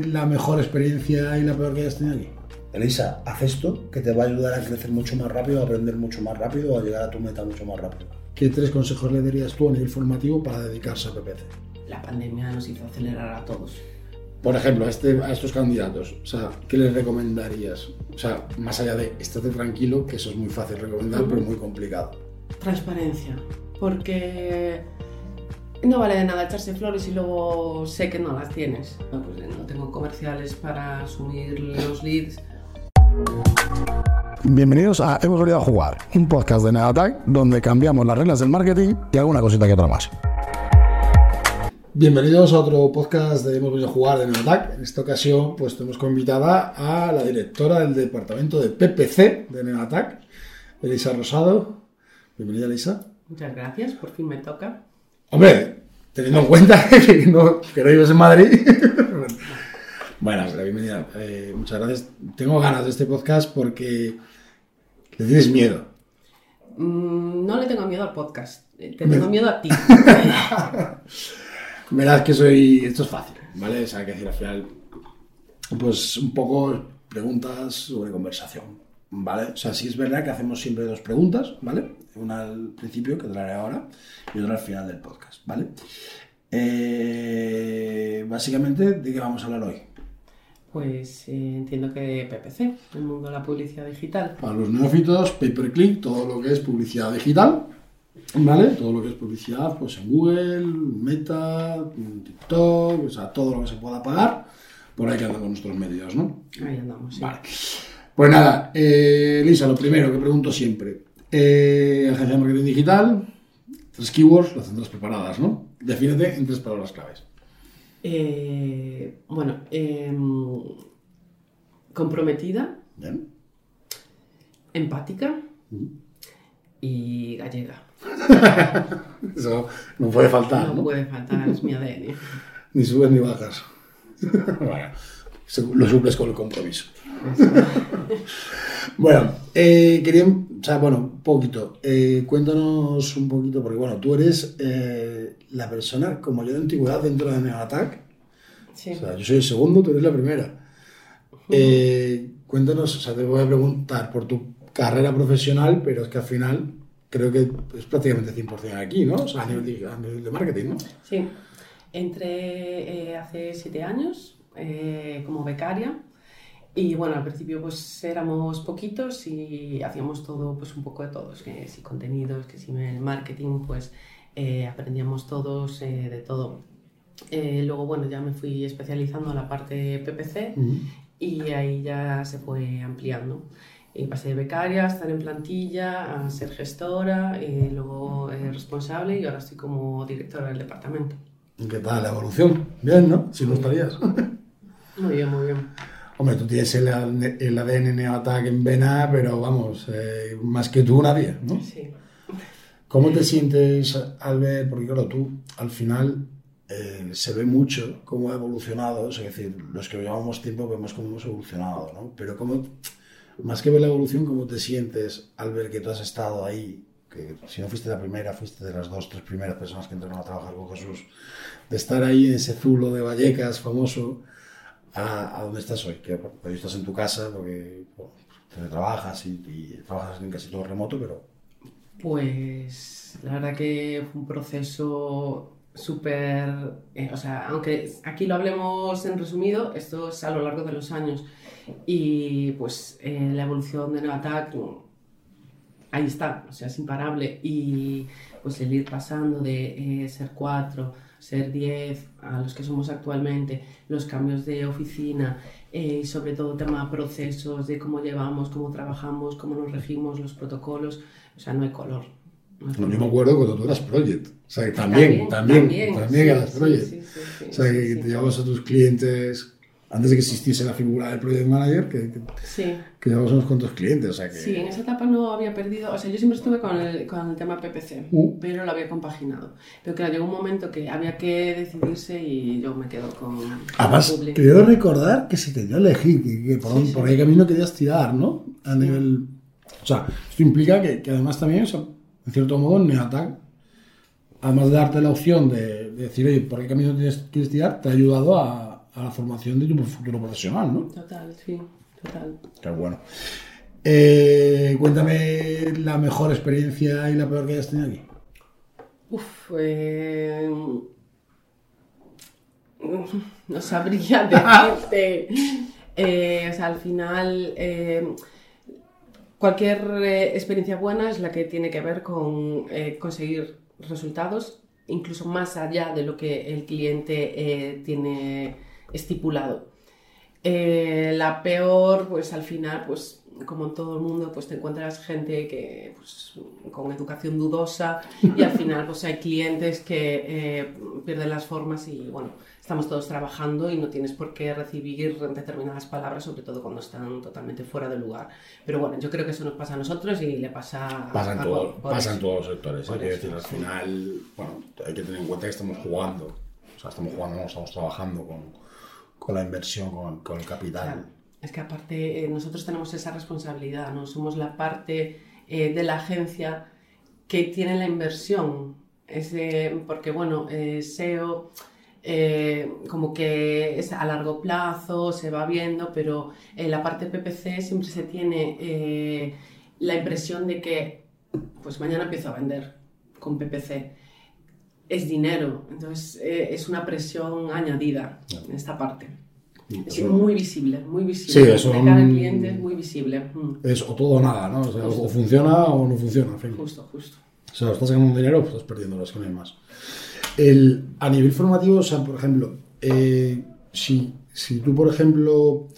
la mejor experiencia y la peor que hayas tenido aquí? Elisa, haz esto que te va a ayudar a crecer mucho más rápido, a aprender mucho más rápido, a llegar a tu meta mucho más rápido. ¿Qué tres consejos le darías tú a nivel formativo para dedicarse a PPC? La pandemia nos hizo acelerar a todos. Por ejemplo, a, este, a estos candidatos, o sea, ¿qué les recomendarías? O sea, más allá de estate tranquilo, que eso es muy fácil recomendar, pero muy complicado. Transparencia, porque no vale de nada echarse flores y luego sé que no las tienes. No, pues no tengo comerciales para asumir los leads. Bienvenidos a Hemos venido a jugar, un podcast de Negatag donde cambiamos las reglas del marketing y alguna cosita que otra más. Bienvenidos a otro podcast de Hemos venido a jugar de Negatag. En esta ocasión, pues tenemos como invitada a la directora del departamento de PPC de Negatag, Elisa Rosado. Bienvenida, Elisa. Muchas gracias, por fin me toca. Hombre, teniendo en cuenta que no, que no vives en Madrid. bueno, pero bienvenida. Eh, muchas gracias. Tengo ganas de este podcast porque le tienes miedo. Mm, no le tengo miedo al podcast, eh, te tengo miedo a ti. Verás que soy. Esto es fácil, ¿vale? O sea, hay que decir al final, pues un poco preguntas sobre conversación, ¿vale? O sea, sí es verdad que hacemos siempre dos preguntas, ¿vale? Una al principio, que te la haré ahora, y otra al final del podcast, ¿vale? Eh, básicamente, ¿de qué vamos a hablar hoy? Pues eh, entiendo que PPC, el mundo de la publicidad digital. Para los neófitos, pay per click, todo lo que es publicidad digital, ¿vale? Todo lo que es publicidad, pues en Google, Meta, TikTok, o sea, todo lo que se pueda pagar, por ahí que andamos nuestros medios, ¿no? Ahí andamos, sí. Vale. Pues nada, eh, Lisa, lo primero que pregunto siempre. Eh, agencia de marketing digital, tres keywords, las tendrás preparadas, ¿no? Defínete en tres palabras claves. Eh, bueno, em, comprometida, ¿Bien? empática y gallega. Eso no puede faltar, no ¿no? puede faltar, es mi ADN. Ni subes ni bajas. bueno, lo suples con el compromiso. Bueno, eh, quería, o sea, bueno, un poquito, eh, cuéntanos un poquito, porque bueno, tú eres eh, la persona con mayor antigüedad dentro de Neoattack. Sí. O sea, yo soy el segundo, tú eres la primera. Eh, cuéntanos, o sea, te voy a preguntar por tu carrera profesional, pero es que al final creo que es prácticamente 100% aquí, ¿no? O sea, a nivel de, a nivel de marketing, ¿no? Sí, entré eh, hace siete años eh, como becaria y bueno, al principio pues éramos poquitos y hacíamos todo, pues un poco de todos, que si contenidos, que si el marketing, pues eh, aprendíamos todos eh, de todo. Eh, luego bueno, ya me fui especializando en la parte PPC y ahí ya se fue ampliando. Y pasé de becaria a estar en plantilla, a ser gestora, y luego eh, responsable y ahora estoy como directora del departamento. ¿Y ¿Qué tal la evolución? Bien, ¿no? Si no estarías. Muy bien, muy bien. Hombre, tú tienes el, el ADN Neoattack en vena, pero vamos, eh, más que tú nadie, ¿no? Sí. ¿Cómo te sientes al ver, porque claro, tú al final eh, se ve mucho cómo ha evolucionado, es decir, los que llevamos tiempo vemos cómo hemos evolucionado, ¿no? Pero cómo, más que ver la evolución, ¿cómo te sientes al ver que tú has estado ahí? Que si no fuiste la primera, fuiste de las dos, tres primeras personas que entraron a trabajar con Jesús, de estar ahí en ese zulo de Vallecas famoso a, a estás hoy, que hoy estás en tu casa porque bueno, trabajas y, y trabajas en casi todo remoto, pero Pues la verdad que fue un proceso súper, eh, o sea, aunque aquí lo hablemos en resumido, esto es a lo largo de los años. Y pues eh, la evolución de Neoattack ahí está, o sea, es imparable. Y pues el ir pasando de eh, ser cuatro, ser diez, a los que somos actualmente, los cambios de oficina eh, y sobre todo tema procesos, de cómo llevamos, cómo trabajamos, cómo nos regimos, los protocolos, o sea, no hay color. No hay yo me acuerdo cuando tú eras Project. O sea, que también, también, también, sí, eras sí, Project. sí, sí, o sea, que, te llevabas a tus clientes, antes de que existiese la figura del Project Manager, que, que, Sí. que llevabas unos cuantos clientes. O sea, que, Sí, en esa etapa no había perdido, o sea, yo siempre estuve con el, con el tema PPC, Uh. pero lo había compaginado. Pero claro, llegó un momento que había que decidirse y yo me quedo con Además, con Publi. creo recordar que se te dio a elegir, que, que por, Sí, sí. por ahí camino querías tirar, ¿no? A nivel... O sea, esto implica que, que además también, o sea, en cierto modo, Neoattack, además de darte la opción de, de decir, oye, ¿por qué camino tienes- quieres tirar? Te ha ayudado a, a la formación de tu futuro profesional, ¿no? Total, sí, total. Qué bueno. Eh, cuéntame la mejor experiencia y la peor que hayas tenido aquí. Uf, eh, no sabría decirte. Eh, o sea, al final, eh, cualquier eh, experiencia buena es la que tiene que ver con eh, conseguir resultados, incluso más allá de lo que el cliente eh, tiene estipulado. Eh, la peor, pues al final, pues como en todo el mundo, pues te encuentras gente que pues, con educación dudosa y al final pues hay clientes que eh, pierden las formas y bueno, estamos todos trabajando y no tienes por qué recibir determinadas palabras, sobre todo cuando están totalmente fuera de lugar. Pero bueno, yo creo que eso nos pasa a nosotros y le pasa Pasa en, a- todo- por pasa en eso. todos los sectores. Hay que eso, decir, al final, bueno, hay que tener en cuenta que estamos jugando. O sea, estamos jugando, no estamos trabajando con, con la inversión, con, el capital. Es que aparte eh, nosotros tenemos esa responsabilidad, ¿no? Somos la parte eh, de la agencia que tiene la inversión. Es de- porque, bueno, eh, SEO eh, como que es a largo plazo, se va viendo, pero en la parte PPC siempre se tiene eh, la impresión de que pues mañana empiezo a vender con PPC. Es dinero, entonces eh, es una presión añadida en esta parte. Es Eso- muy visible, muy visible. Sí, cara al mm, cliente es muy visible. Mm, Es o todo o nada, ¿no? O, sea, o funciona o no funciona, en fin. Justo, justo. O sea, estás ganando dinero o estás perdiendo, es que no hay más. El, a nivel formativo, o sea, por ejemplo, eh, si, si tú, por ejemplo,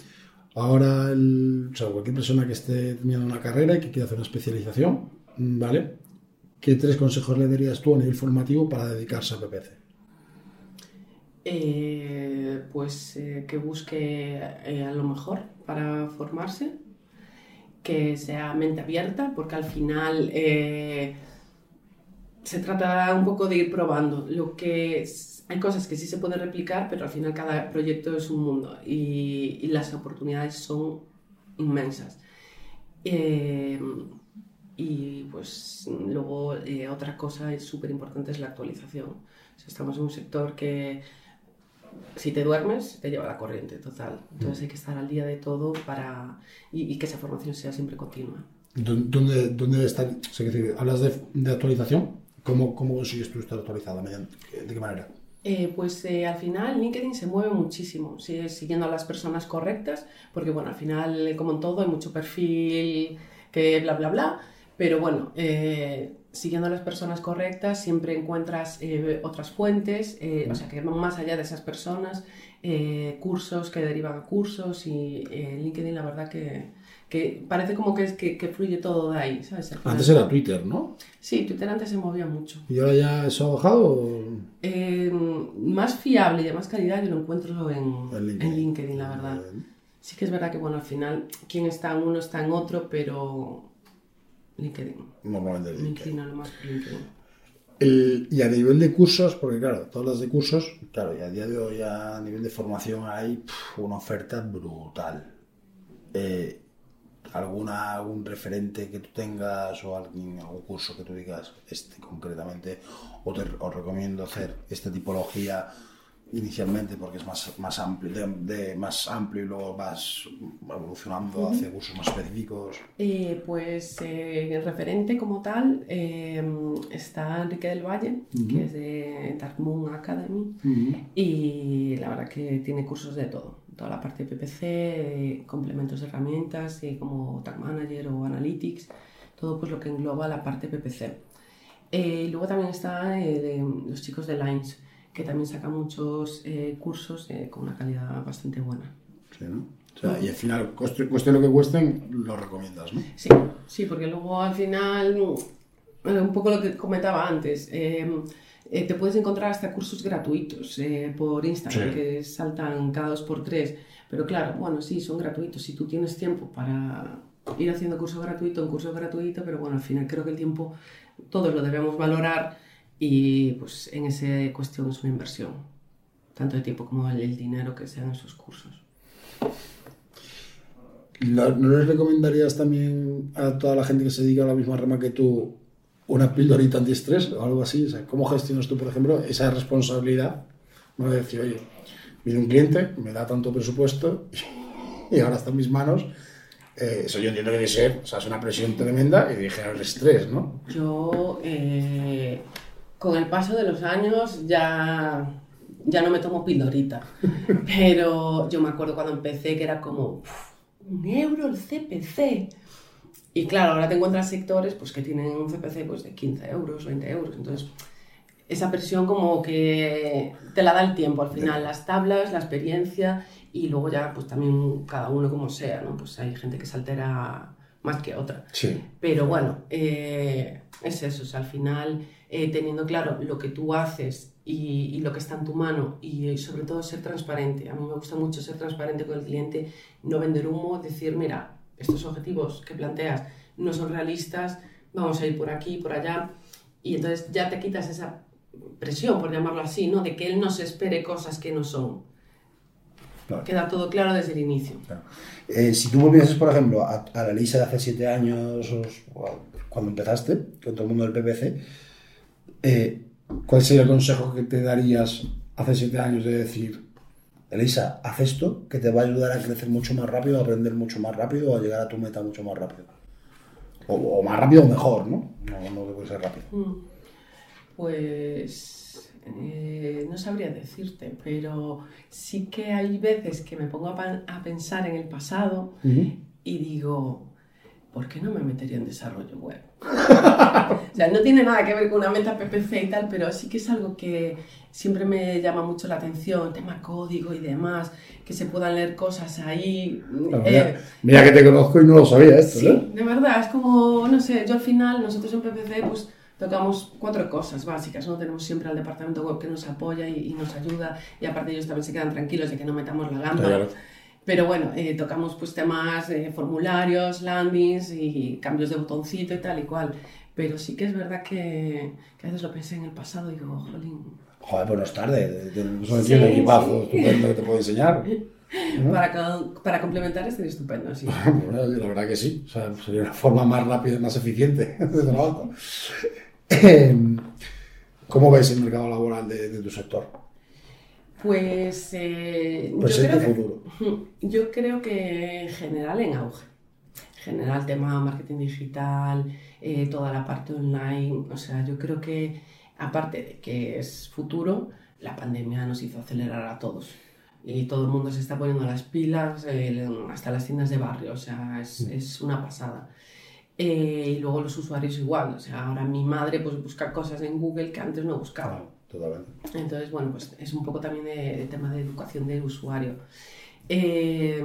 ahora, el, o sea, cualquier persona que esté terminando una carrera y que quiera hacer una especialización, ¿vale? ¿Qué tres consejos le darías tú a nivel formativo para dedicarse a PPC? Eh, pues eh, que busque eh, a lo mejor para formarse, que sea mente abierta, porque al final se trata un poco de ir probando. Lo que es- hay cosas que sí se pueden replicar, pero al final cada proyecto es un mundo y, y las oportunidades son inmensas. Y pues luego eh, otra cosa súper importante es la actualización. O sea, estamos en un sector que si te duermes te lleva la corriente total. Entonces hay que estar al día de todo para y, y que esa formación sea siempre continua. ¿Dó- ¿Dónde, dónde está? O sea, decir, hablas de, de actualización. ¿Cómo, ¿Cómo consigues tú estar actualizada? ¿De qué manera? Eh, pues eh, al final LinkedIn se mueve muchísimo, sigue siguiendo a las personas correctas, porque bueno, al final, como en todo, hay mucho perfil que bla, bla, bla, pero bueno, eh, siguiendo a las personas correctas siempre encuentras eh, otras fuentes, eh, o sea, que van más allá de esas personas, cursos que derivan a cursos y LinkedIn la verdad que, que parece como que, es, que, que fluye todo de ahí, ¿sabes? Antes era Twitter, ¿no? Sí, Twitter antes se movía mucho. ¿Y ahora ya eso ha bajado? o- Eh, más fiable y de más calidad yo lo encuentro en, En LinkedIn. en LinkedIn, la verdad. Sí que es verdad que, bueno, al final, quien está en uno está en otro, pero LinkedIn. Normalmente Me LinkedIn. inclino lo más LinkedIn. El- y a nivel de cursos, porque claro, todas las de cursos, claro, y a día de hoy a nivel de formación hay pf, una oferta brutal. Eh, ¿Alguna, algún referente que tú tengas o alguien, algún curso que tú digas, este concretamente, o te os recomiendo hacer esta tipología inicialmente porque es más, más amplio, de, de más amplio y luego vas evolucionando hacia cursos más específicos? Eh, pues eh, el referente como tal eh, está Enrique del Valle, que es de Dark Moon Academy, y la verdad que tiene cursos de todo, toda la parte de PPC, complementos de herramientas eh, como Tag Manager o Analytics, todo pues lo que engloba la parte PPC. Eh, y luego también está eh, los chicos de Lines, que también sacan muchos eh, cursos eh, con una calidad bastante buena. Sí, ¿no? O sea, y al final, cueste, cueste lo que cuesten, lo recomiendas, ¿no? Sí, sí, porque luego al final, bueno, un poco lo que comentaba antes, eh, eh, te puedes encontrar hasta cursos gratuitos eh, por Instagram Sí. que saltan cada dos por tres, pero claro, bueno, sí, son gratuitos, si tú tienes tiempo para ir haciendo curso gratuito en curso gratuito, pero bueno, al final creo que el tiempo todos lo debemos valorar y pues en esa cuestión es una inversión, tanto de tiempo como el, el dinero que sean esos cursos. ¿No les recomendarías también a toda la gente que se dedica a la misma rama que tú una pildorita antiestrés o algo así? O sea, ¿Cómo gestionas tú, por ejemplo, esa responsabilidad? No de decir, oye, viene un cliente, me da tanto presupuesto y ahora está en mis manos. Eh, eso yo entiendo que debe ser, o sea, es una presión tremenda y de generar estrés, ¿no? Yo, eh, con el paso de los años, ya, ya no me tomo pildorita. Pero yo me acuerdo cuando empecé que era como, "Uf, un euro el CPC. Y claro, ahora te encuentras sectores pues, que tienen un CPC pues, de 15 euros, 20 euros. Entonces, esa presión como que te la da el tiempo al final, las tablas, la experiencia y luego ya pues también cada uno como sea, ¿no? Pues hay gente que se altera más que otra. Sí. Pero bueno, eh, es eso, o sea, al final eh, teniendo claro lo que tú haces y, y lo que está en tu mano y, eh, sobre todo ser transparente. A mí me gusta mucho ser transparente con el cliente, no vender humo, decir, mira, estos objetivos que planteas no son realistas, vamos a ir por aquí, por allá. Y entonces ya te quitas esa presión, por llamarlo así, ¿no? De que él no se espere cosas que no son. Claro. Queda todo claro desde el inicio. Eh, si tú volvieses, por ejemplo, a, a la Elisa de hace siete años, cuando empezaste, con todo el mundo del PPC, eh, ¿Cuál sería el consejo que te darías hace siete años de decir, Elisa, haz esto que te va a ayudar a crecer mucho más rápido, a aprender mucho más rápido, a llegar a tu meta mucho más rápido? O, o más rápido o mejor, ¿no? No, no puede ser rápido. Mm. Pues eh, no sabría decirte, pero sí que hay veces que me pongo a pensar en el pasado y digo, ¿por qué no me metería en desarrollo web? o sea, no tiene nada que ver con una meta PPC y tal, pero sí que es algo que siempre me llama mucho la atención, tema código y demás, que se puedan leer cosas ahí. Bueno, eh, mira, mira que te conozco y no lo sabía esto, Sí, ¿eh? de verdad, es como, no sé, yo al final, nosotros en PPC, pues tocamos cuatro cosas básicas, ¿no? Tenemos siempre al departamento web que nos apoya y, y nos ayuda, y aparte ellos también se quedan tranquilos de que no metamos la gamba. Claro. Pero bueno, eh, tocamos pues temas, eh, formularios, landings y cambios de botoncito y tal y cual. Pero sí que es verdad que, que a veces lo pensé en el pasado y digo, jolín, Joder, pues no es tarde. Eso me Sí, tiene equipazo estupendo que te puedo enseñar. para, para complementar estaría estupendo, sí. Bueno, la verdad que sí. O sea, sería una forma más rápida y más eficiente de trabajo. Eh, ¿Cómo ves el mercado laboral de, de tu sector? Pues eh, yo Presente creo y que- futuro. Yo creo que en general en auge. En general, tema marketing digital, eh, toda la parte online. O sea, yo creo que, aparte de que es futuro, la pandemia nos hizo acelerar a todos. Y todo el mundo se está poniendo las pilas, eh, hasta las tiendas de barrio. O sea, es, es una pasada. Eh, y luego los usuarios igual. O sea, ahora mi madre pues, busca cosas en Google que antes no buscaba. Totalmente. Entonces, bueno, pues es un poco también de, de tema de educación del usuario. Eh,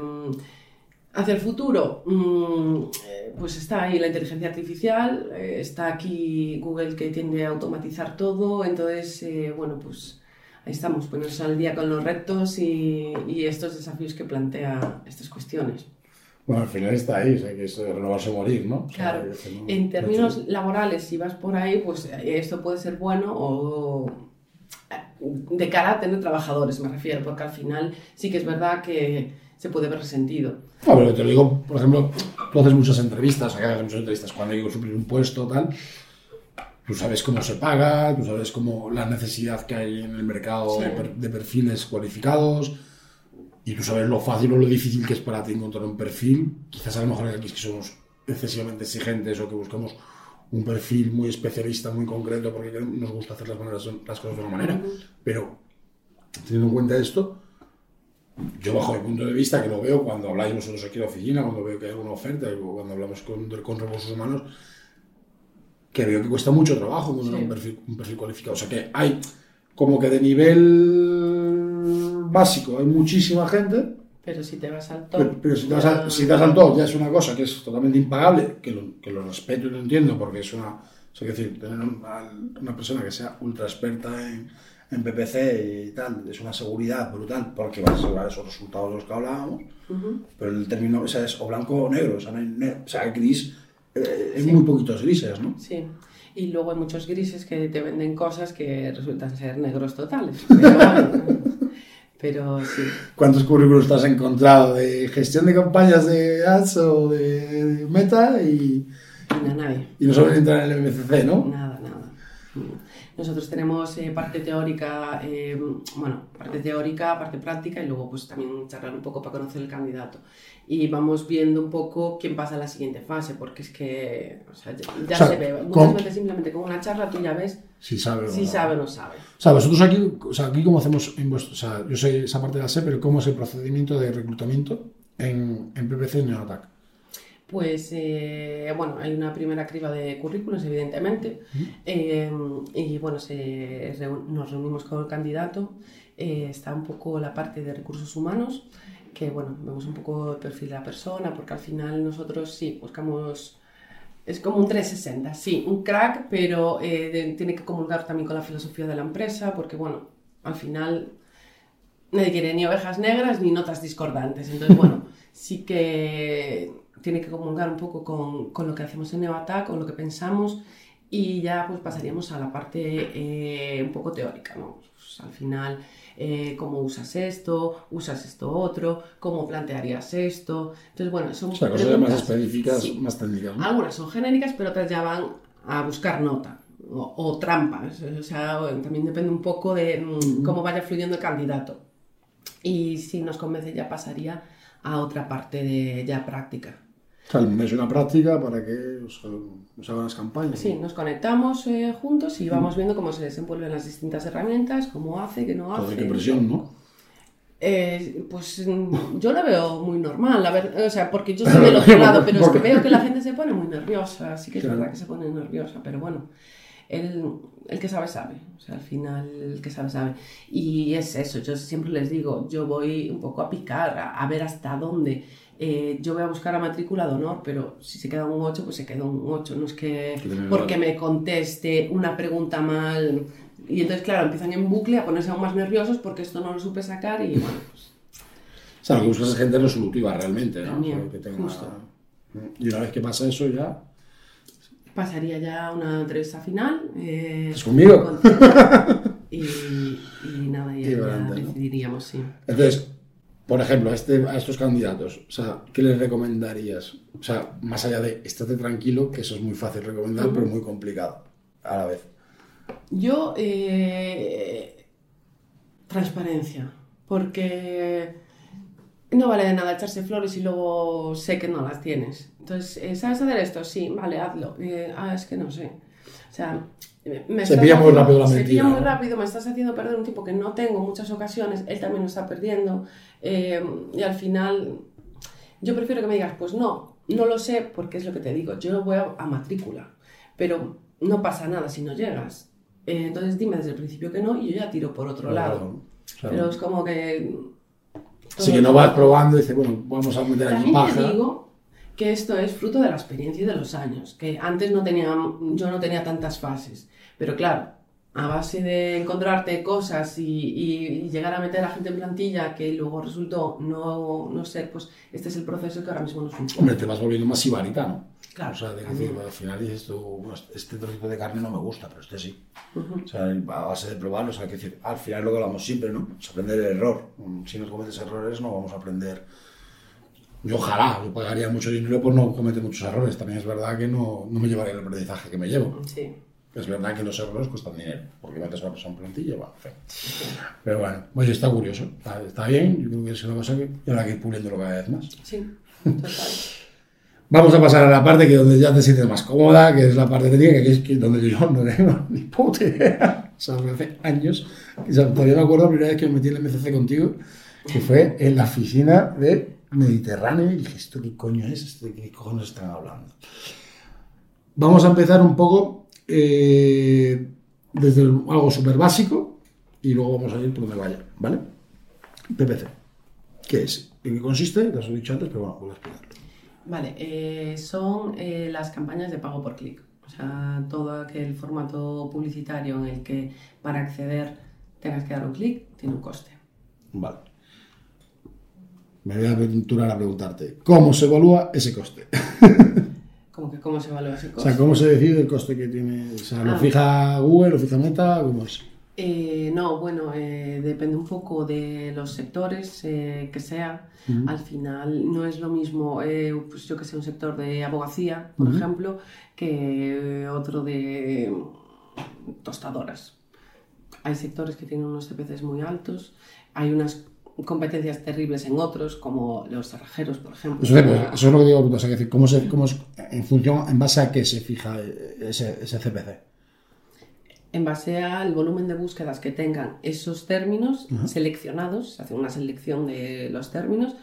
hacia el futuro, mm, eh, pues está ahí la inteligencia artificial, eh, está aquí Google que tiende a automatizar todo, entonces, eh, bueno, pues ahí estamos, ponernos al día con los retos y, y estos desafíos que plantea estas cuestiones. Bueno, al final está ahí, o sea, que es eh, renovarse o morir, ¿no? O sea, Claro, no- en no términos sé. laborales, si vas por ahí, pues esto puede ser bueno o de cara a tener trabajadores, me refiero, porque al final sí que es verdad que se puede ver resentido. No, pero te lo digo, por ejemplo, tú haces muchas entrevistas, acá haces muchas entrevistas cuando hay que suplir un puesto, tal. Tú sabes cómo se paga, tú sabes cómo la necesidad que hay en el mercado Sí. de, per- de perfiles cualificados, y tú sabes lo fácil o lo difícil que es para ti encontrar un perfil. Quizás a lo mejor aquí es que somos excesivamente exigentes o que buscamos un perfil muy especialista, muy concreto, porque nos gusta hacer las, maneras- las cosas de una manera. Pero teniendo en cuenta esto, yo bajo mi punto de vista, que lo veo cuando habláis vosotros aquí en la oficina, cuando veo que hay alguna oferta, cuando hablamos con, con recursos humanos, que veo que cuesta mucho trabajo Sí. un, perfil, un perfil cualificado. O sea que hay como que de nivel básico hay muchísima gente, Pero si te vas al top... pero, pero si, te vas a- si te vas al top ya es una cosa que es totalmente impagable, que lo, que lo respeto y lo entiendo, porque es una... O sea, quiero decir, tener una, una persona que sea ultra experta en, en PPC y tal, es una seguridad brutal, porque vas a asegurar esos resultados de los que hablábamos, Ujú. pero el término o sea, es o blanco o negro, o sea, no hay ne- o sea, gris, eh, es muy poquitos grises, ¿no? Sí. Y luego hay muchos grises que te venden cosas que resultan ser negros totales. Pero, pero sí. ¿Cuántos currículos te has encontrado de gestión de campañas de ads o de meta y, Y nada, nadie. y no saben entrar en el MCC, ¿no? Nada, nada. Nosotros tenemos eh, parte teórica, eh, bueno, parte teórica, parte práctica y luego pues también charlar un poco para conocer el candidato. Y vamos viendo un poco quién pasa a la siguiente fase, porque es que o sea, ya, ya O sea, se ve. Muchas con- veces simplemente con una charla tú ya ves Si sabe o si no. sabe o no sabe. O sea, vosotros aquí, o sea, aquí cómo hacemos en vuestro, o sea, yo sé esa parte la sé, pero cómo es el procedimiento de reclutamiento en, en PPC y Neoattack. Pues eh, bueno, hay una primera criba de currículos, evidentemente, eh, y bueno, se nos reunimos con el candidato, eh, está un poco la parte de recursos humanos, que bueno, vemos un poco el perfil de la persona, porque al final nosotros sí buscamos, es como un 360, sí, un crack, pero eh, de- tiene que comulgar también con la filosofía de la empresa, porque bueno, al final nadie quiere ni ovejas negras ni notas discordantes. Entonces, bueno, sí que tiene que comulgar un poco con, con lo que hacemos en Neoattack, con lo que pensamos, y ya pues pasaríamos a la parte eh, un poco teórica, ¿no? Pues, al final, eh, cómo usas esto, usas esto otro, cómo plantearías esto. Entonces, bueno, son O sea, cosas más específicas, sí. más técnicas. ¿no? Algunas son genéricas, pero otras ya van a buscar nota o, o trampas. O sea, bueno, también depende un poco de mm, cómo vaya fluyendo el candidato. Y si nos convence ya pasaría a otra parte de ya práctica. O sea, es una práctica para que os, os hagan las campañas. Sí, nos conectamos eh, juntos y vamos viendo cómo se desenvuelven las distintas herramientas, cómo hace, qué no hace. qué presión, ¿no? Eh, pues mm, yo lo veo muy normal, o sea, porque yo soy del otro lado, pero es que veo que la gente se pone muy nerviosa, sí que es Claro. verdad que se pone nerviosa, pero bueno, el, el que sabe, sabe, o sea, al final el que sabe, sabe. Y es eso, yo siempre les digo, yo voy un poco a picar, a, a ver hasta dónde. Eh, yo voy a buscar a matrícula de honor, pero si se queda un 8, pues se queda un 8, no es que porque me conteste una pregunta mal. Y entonces, claro, empiezan en bucle a ponerse aún más nerviosos porque esto no lo supe sacar y bueno, pues, O sea, lo que buscas es gente resolutiva realmente, ¿no? También, O sea, que tenga- justo. Y una vez que pasa eso ya... pasaría ya una entrevista final. eh, ¿Es conmigo? con- y, y nada, ya, Y ya adelante, ¿no? decidiríamos, sí. Entonces, por ejemplo, a, este, a estos candidatos, o sea, ¿qué les recomendarías? O sea, más allá de estate tranquilo, que eso es muy fácil recomendar, pero muy complicado a la vez. Yo, eh, transparencia, porque no vale de nada echarse flores y luego sé que no las tienes. Entonces, eh, ¿sabes hacer esto? Sí, vale, hazlo. Eh, ah, es que no sé. O sea, me- Se pilla muy rápido la Se mentira, pilla muy rápido, me estás haciendo perder un tiempo que no tengo en muchas ocasiones, él también lo está perdiendo. eh, y al final, yo prefiero que me digas, pues no, no lo sé, porque es lo que te digo, yo voy a, a matrícula, pero no pasa nada si no llegas. Eh, entonces dime desde el principio que no y yo ya tiro por otro lado. O sea, Pero es como que... Así que no vas probando y dices, bueno, vamos a meter aquí También te paja. digo que esto es fruto de la experiencia y de los años, que antes no tenía, yo no tenía tantas fases, pero claro, a base de encontrarte cosas y, y- llegar a meter a gente en plantilla que luego resultó no, no ser, pues este es el proceso que ahora mismo nos funciona. Hombre, te vas volviendo más sibarita, ¿no? Claro. O sea, de decir, al final dices tú, "Bueno, este trocito de carne no me gusta, pero este sí. O sea, a base de probarlo, o sea, que decir, al final lo que hablamos siempre, ¿no? Es aprender el error. Si no cometes errores, no vamos a aprender. Yo ojalá, yo pagaría mucho dinero por no cometer muchos errores. También es verdad que no, no me llevaría el aprendizaje que me llevo. Sí. Es verdad que los errores cuestan dinero, porque metes a una persona en plantilla, bueno, fin. Pero bueno, oye, está curioso, está, está bien, yo creo que es una cosa que habrá que ir puliéndolo cada vez más. Sí, total. Vamos a pasar a la parte que donde ya te sientes más cómoda, que es la parte técnica, que es que donde yo no tengo ni puta idea. O sea, hace años, sea, todavía me acuerdo la primera vez que me metí en el MCC contigo, que fue en la oficina de Mediterráneo, y dije, ¿esto qué coño es? ¿Esto ¿De qué cojones están hablando? Vamos a empezar un poco eh, desde algo súper básico y luego vamos a ir por donde vaya, ¿vale? PPC. ¿Qué es? ¿En qué consiste? Te lo he dicho antes, pero bueno, vuelvo a explicarlo. Vale, eh, son eh, las campañas de pago por clic. O sea, todo aquel formato publicitario en el que para acceder tengas que dar un clic tiene un coste. Vale. Me voy a aventurar a preguntarte, ¿cómo se evalúa ese coste? Como que cómo se evalúa ese O coste. sea, ¿cómo se decide el coste que tiene? O sea, ¿lo Ah. fija Google, lo fija Meta? ¿Cómo es? Eh, no, bueno, eh, depende un poco de los sectores eh, que sea. Al final no es lo mismo, pues yo que sé, un sector de abogacía, por ejemplo, que otro de, tostadoras. Hay sectores que tienen unos CPCs muy altos, hay unas competencias terribles en otros, como los cerrajeros, por ejemplo. Eso, es- eso es lo que digo, o sea, decir, ¿cómo, se, cómo es, en función, en base a qué se fija ese, ese CPC? En base al volumen de búsquedas que tengan esos términos seleccionados, se hace una selección de los términos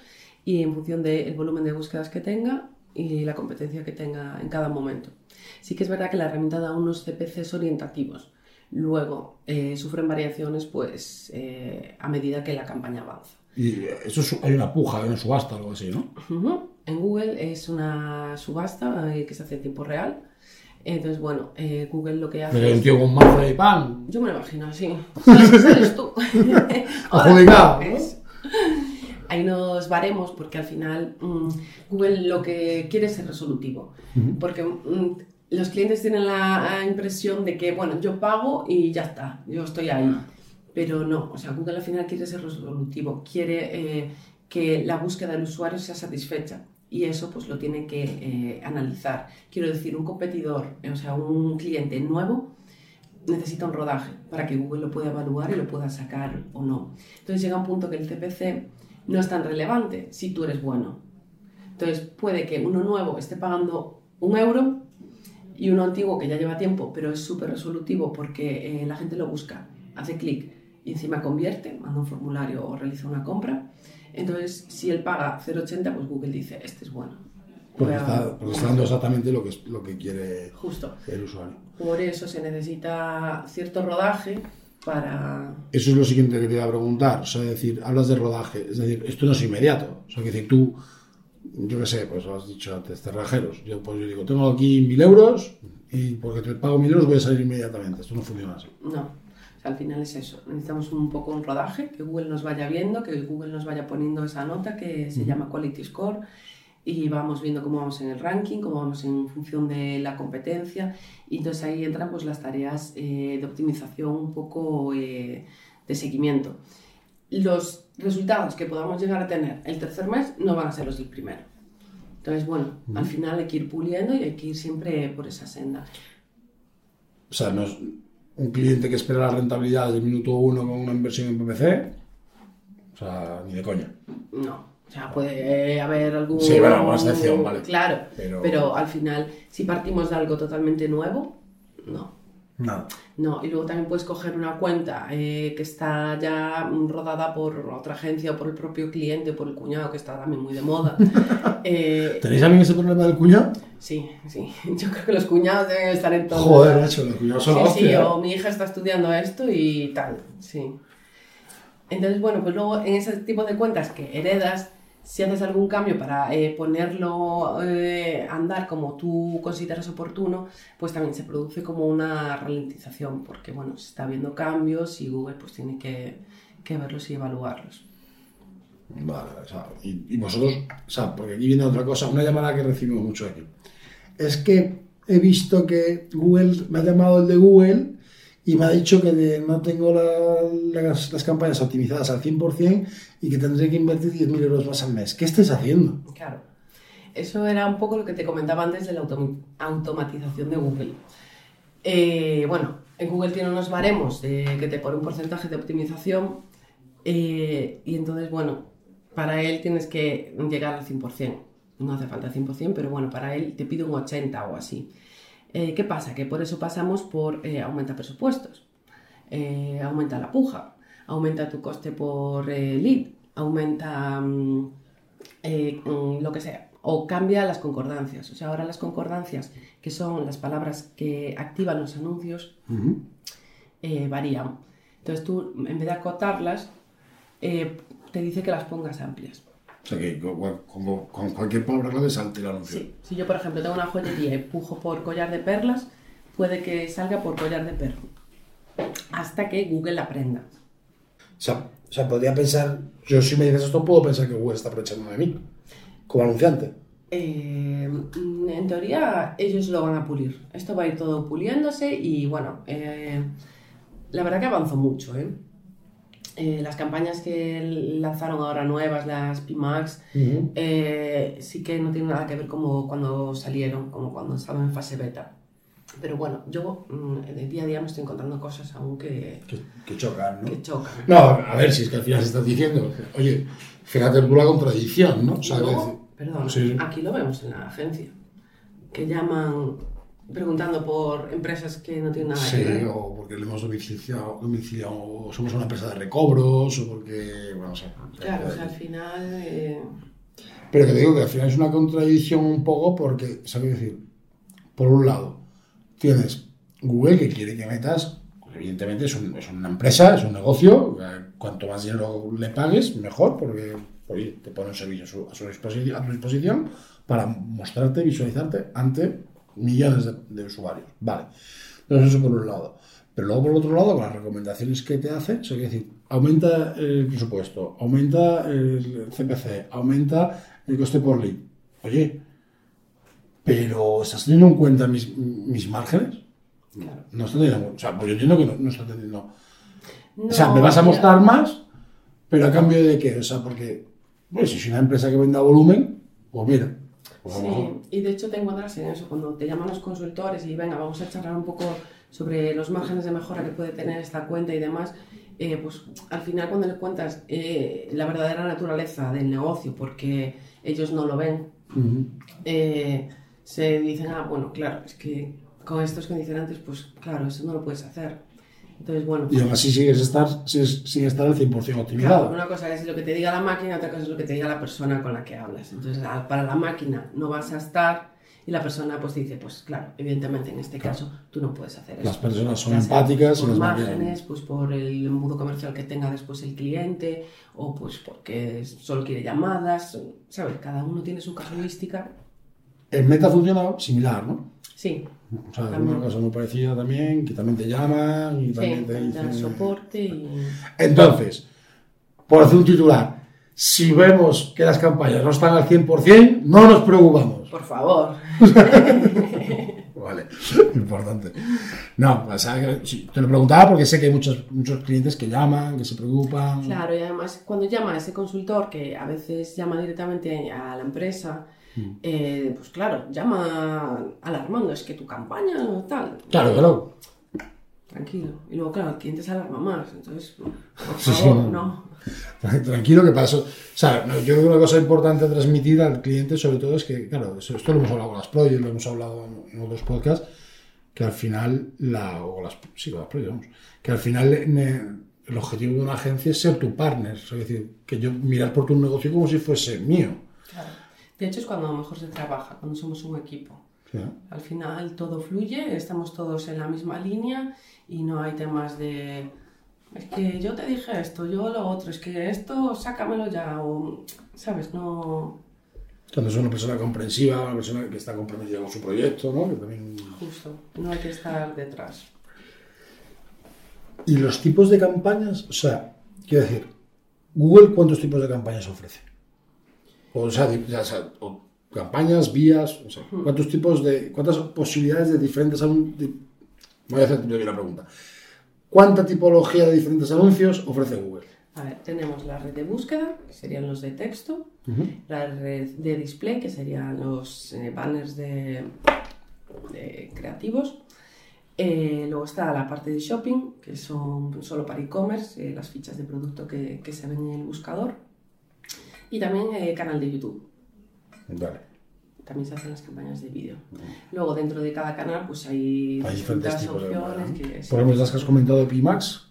y en función del volumen de búsquedas que tenga y la competencia que tenga en cada momento. Sí que es verdad que la herramienta da unos CPCs orientativos. Luego eh, sufren variaciones pues eh, a medida que la campaña avanza. Y eso es- hay una puja, hay una subasta, algo así, ¿no? Ujú. En Google es una subasta eh, que se hace en tiempo real. Entonces, bueno, eh, Google lo que hace Pero un tío con mazo de pan. Yo me lo imagino así. ¿Sabes? ¿Sabes tú? Adjudicado, ¿no? Es- Hay unos baremos porque al final mm, Google lo que quiere es ser resolutivo. Porque mm, los clientes tienen la impresión de que, bueno, yo pago y ya está, yo estoy ahí. Pero no, o sea, Google al final quiere ser resolutivo, quiere eh, que la búsqueda del usuario sea satisfecha. Y eso pues lo tiene que eh, analizar. Quiero decir, un competidor, o sea, un cliente nuevo, necesita un rodaje para que Google lo pueda evaluar y lo pueda sacar o no. Entonces llega un punto que el CPC no es tan relevante si tú eres bueno. Entonces puede que uno nuevo esté pagando un euro y uno antiguo que ya lleva tiempo, pero es súper resolutivo porque eh, la gente lo busca, hace clic y encima convierte, manda un formulario o realiza una compra. Entonces, si él paga 0,80, pues Google dice, este es bueno. Porque a- está, porque está dando exactamente lo que, lo que quiere Justo. el usuario. Por eso se necesita cierto rodaje para... Eso es lo siguiente que te iba a preguntar. O sea, es decir, hablas de rodaje. Es decir, esto no es inmediato. O sea, que decir, tú, yo qué sé, pues lo has dicho antes, cerrajeros. Yo, pues yo digo, tengo aquí mil euros y porque te pago mil euros voy a salir inmediatamente. Esto no funciona así. No. O sea, al final es eso. Necesitamos un poco un rodaje, que Google nos vaya viendo, que Google nos vaya poniendo esa nota que se llama Quality Score y vamos viendo cómo vamos en el ranking, cómo vamos en función de la competencia y entonces ahí entran pues las tareas eh, de optimización un poco eh, de seguimiento. Los resultados que podamos llegar a tener el tercer mes no van a ser los del primero. Entonces, bueno, al final hay que ir puliendo y hay que ir siempre por esa senda. O sea, no es un cliente que espera la rentabilidad desde el minuto uno con una inversión en PPC. O sea, ni de coña. No. O sea, puede haber algún... Sí, bueno, alguna excepción, vale. Claro, Pero- pero... al final, si partimos de algo totalmente nuevo, no. Nada. No, y luego también puedes coger una cuenta eh, que está ya rodada por otra agencia o por el propio cliente o por el cuñado, que está también muy de moda. Eh, ¿Tenéis también ese problema del cuñado? sí, sí. Yo creo que los cuñados deben estar en todo. Joder, macho, los cuñados son Sí, sí, hostia, ¿eh? o mi hija está estudiando esto y tal, sí. Entonces, bueno, pues luego en ese tipo de cuentas que heredas, si haces algún cambio para eh, ponerlo eh, andar como tú consideras oportuno, pues también se produce como una ralentización, porque bueno, se está viendo cambios y Google pues tiene que, que verlos y evaluarlos. Vale, o sea, y, y vosotros, o sea, porque aquí viene otra cosa, una llamada que recibimos mucho aquí. Es que he visto que Google, me ha llamado el de Google y me ha dicho que de- no tengo la- las, las campañas optimizadas al 100% y que tendré que invertir 10.000 euros más al mes. ¿Qué estáis haciendo? Claro. Eso era un poco lo que te comentaba antes de la autom- automatización de Google. Eh, bueno, en Google tiene unos baremos de- que te pone un porcentaje de optimización eh, y entonces, bueno, para él tienes que llegar al 100%. No hace falta el 100%, pero bueno, para él te pide un 80 o así. Eh, ¿Qué pasa? Que por eso pasamos por eh, aumenta presupuestos, eh, aumenta la puja, aumenta tu coste por lead, aumenta mm, mm, lo que sea, o cambia las concordancias. O sea, ahora las concordancias, que son las palabras que activan los anuncios, varían. Entonces tú, en vez de acotarlas, te dice que las pongas amplias. O sea, que con, con- con cualquier palabra clave salte el anuncio. Sí. Si yo, por ejemplo, tengo una joyería y pujo por collar de perlas, puede que salga por collar de perro. Hasta que Google la aprenda. O sea, o sea, podría pensar, yo si me dices esto, puedo pensar que Google está aprovechando de mí, como anunciante. Eh, en teoría, ellos lo van a pulir. Esto va a ir todo puliéndose y bueno, eh, la verdad que avanzó mucho. ¿eh? Eh, las campañas que lanzaron ahora nuevas, las PMAX, eh, sí que no tienen nada que ver como cuando salieron, como cuando estaban en fase beta. Pero bueno, yo mm, el día a día me estoy encontrando cosas aún que, Que, que chocan, ¿no? que chocan. No, a ver, si es que al final se está diciendo, oye, fíjate tú la contradicción, ¿no? O sea, es decir, perdón, sí. aquí lo vemos en la agencia, que llaman preguntando por empresas que no tienen nada Sí, que ver. o porque le hemos domiciliado, domiciliado, o somos una empresa de recobros, o porque, bueno, o sea, Claro, o sea, al final... eh, Pero que te digo que al final es una contradicción un poco porque, ¿sabes decir? Por un lado, tienes Google que quiere que metas, pues evidentemente es, un- es una empresa, es un negocio, eh, cuanto más dinero le pagues, mejor, porque oye, te pone un servicio a su, a su a tu disposición para mostrarte, visualizarte ante millones de, de usuarios. Vale, entonces eso por un lado. Pero luego por otro lado, con las recomendaciones que te hace, o sea, quiere decir, aumenta el presupuesto, aumenta el CPC, aumenta el coste por lead. Oye, pero ¿estás teniendo en cuenta mis, mis márgenes? claro. No está teniendo, o sea, pues yo entiendo que no, no está teniendo. No, o sea, me vas a mostrar más, pero a cambio de qué? O sea, porque, pues si es una empresa que venda volumen, pues mira. Pues Sí, y de hecho te encuentras en eso, cuando te llaman los consultores y venga, vamos a charlar un poco sobre los márgenes de mejora que puede tener esta cuenta y demás, eh, pues al final cuando le cuentas eh, la verdadera naturaleza del negocio, porque ellos no lo ven, eh, se dicen, ah, bueno, claro, es que con estos condicionantes, pues claro, eso no lo puedes hacer. Entonces, bueno, Y aún así sigues estar, sigues, sin estar al 100% optimizado. Claro, una cosa es lo que te diga la máquina, otra cosa es lo que te diga la persona con la que hablas. Entonces, para la máquina no vas a estar y la persona pues dice, pues claro, evidentemente en este caso tú no puedes hacer eso. Las personas son empáticas por márgenes, pues por el embudo comercial que tenga después el cliente o pues porque solo quiere llamadas, ¿sabes? Cada uno tiene su casuística. En Meta funciona similar, ¿no? Sí, O sea, es una cosa muy parecida también, que también te llaman y sí, también te te dicen... soporte y... Entonces, por hacer un titular, si vemos que las campañas no están al 100%, no nos preocupamos. Por favor. Vale, importante. No, o sea, sí, te lo preguntaba porque sé que hay muchos, muchos clientes que llaman, que se preocupan. Claro, y además cuando llama ese consultor, que a veces llama directamente a la empresa, Mm. eh, pues claro, llama alarmando, es que tu campaña no tal. Claro, claro. Tranquilo. Y luego, claro, el cliente se alarma más, entonces, por Sí, sí, favor, no. no. Tranquilo que pasó. O sea, yo creo que una cosa importante a transmitir al cliente, sobre todo, es que, claro, esto lo hemos hablado con las projects, lo hemos hablado en, otros podcasts, que al final, la, o las, sí, con las projects, vamos, que al final ne- el objetivo de una agencia es ser tu partner, es decir, que yo mirar por tu negocio como si fuese mío. Claro. De hecho, es cuando mejor se trabaja, cuando somos un equipo. Al final todo fluye, estamos todos en la misma línea y no hay temas de es que yo te dije esto, yo lo otro, es que esto sácamelo ya o sabes, no Cuando es una persona comprensiva, una persona que está comprometida con su proyecto, ¿no? Que también... justo, no hay que estar detrás. Y los tipos de campañas, o sea, quiero decir, Google, ¿cuántos tipos de campañas ofrece? O sea, o campañas, vías, o sea, ¿cuántos tipos de, cuántas posibilidades de diferentes anuncios? Voy a hacer yo la pregunta. ¿Cuánta tipología de diferentes anuncios ofrece Google? A ver, tenemos la red de búsqueda, que serían los de texto, la red de display, que serían los eh, banners de, de creativos. Eh, luego está la parte de shopping, que son solo para e-commerce, eh, las fichas de producto que, que se ven en el buscador. Y también eh, canal de YouTube. Vale. También se hacen las campañas de vídeo. Luego dentro de cada canal pues hay, Hay diferentes tipos de opciones. ¿no? que sí. Por ejemplo, las que has comentado de Pimax,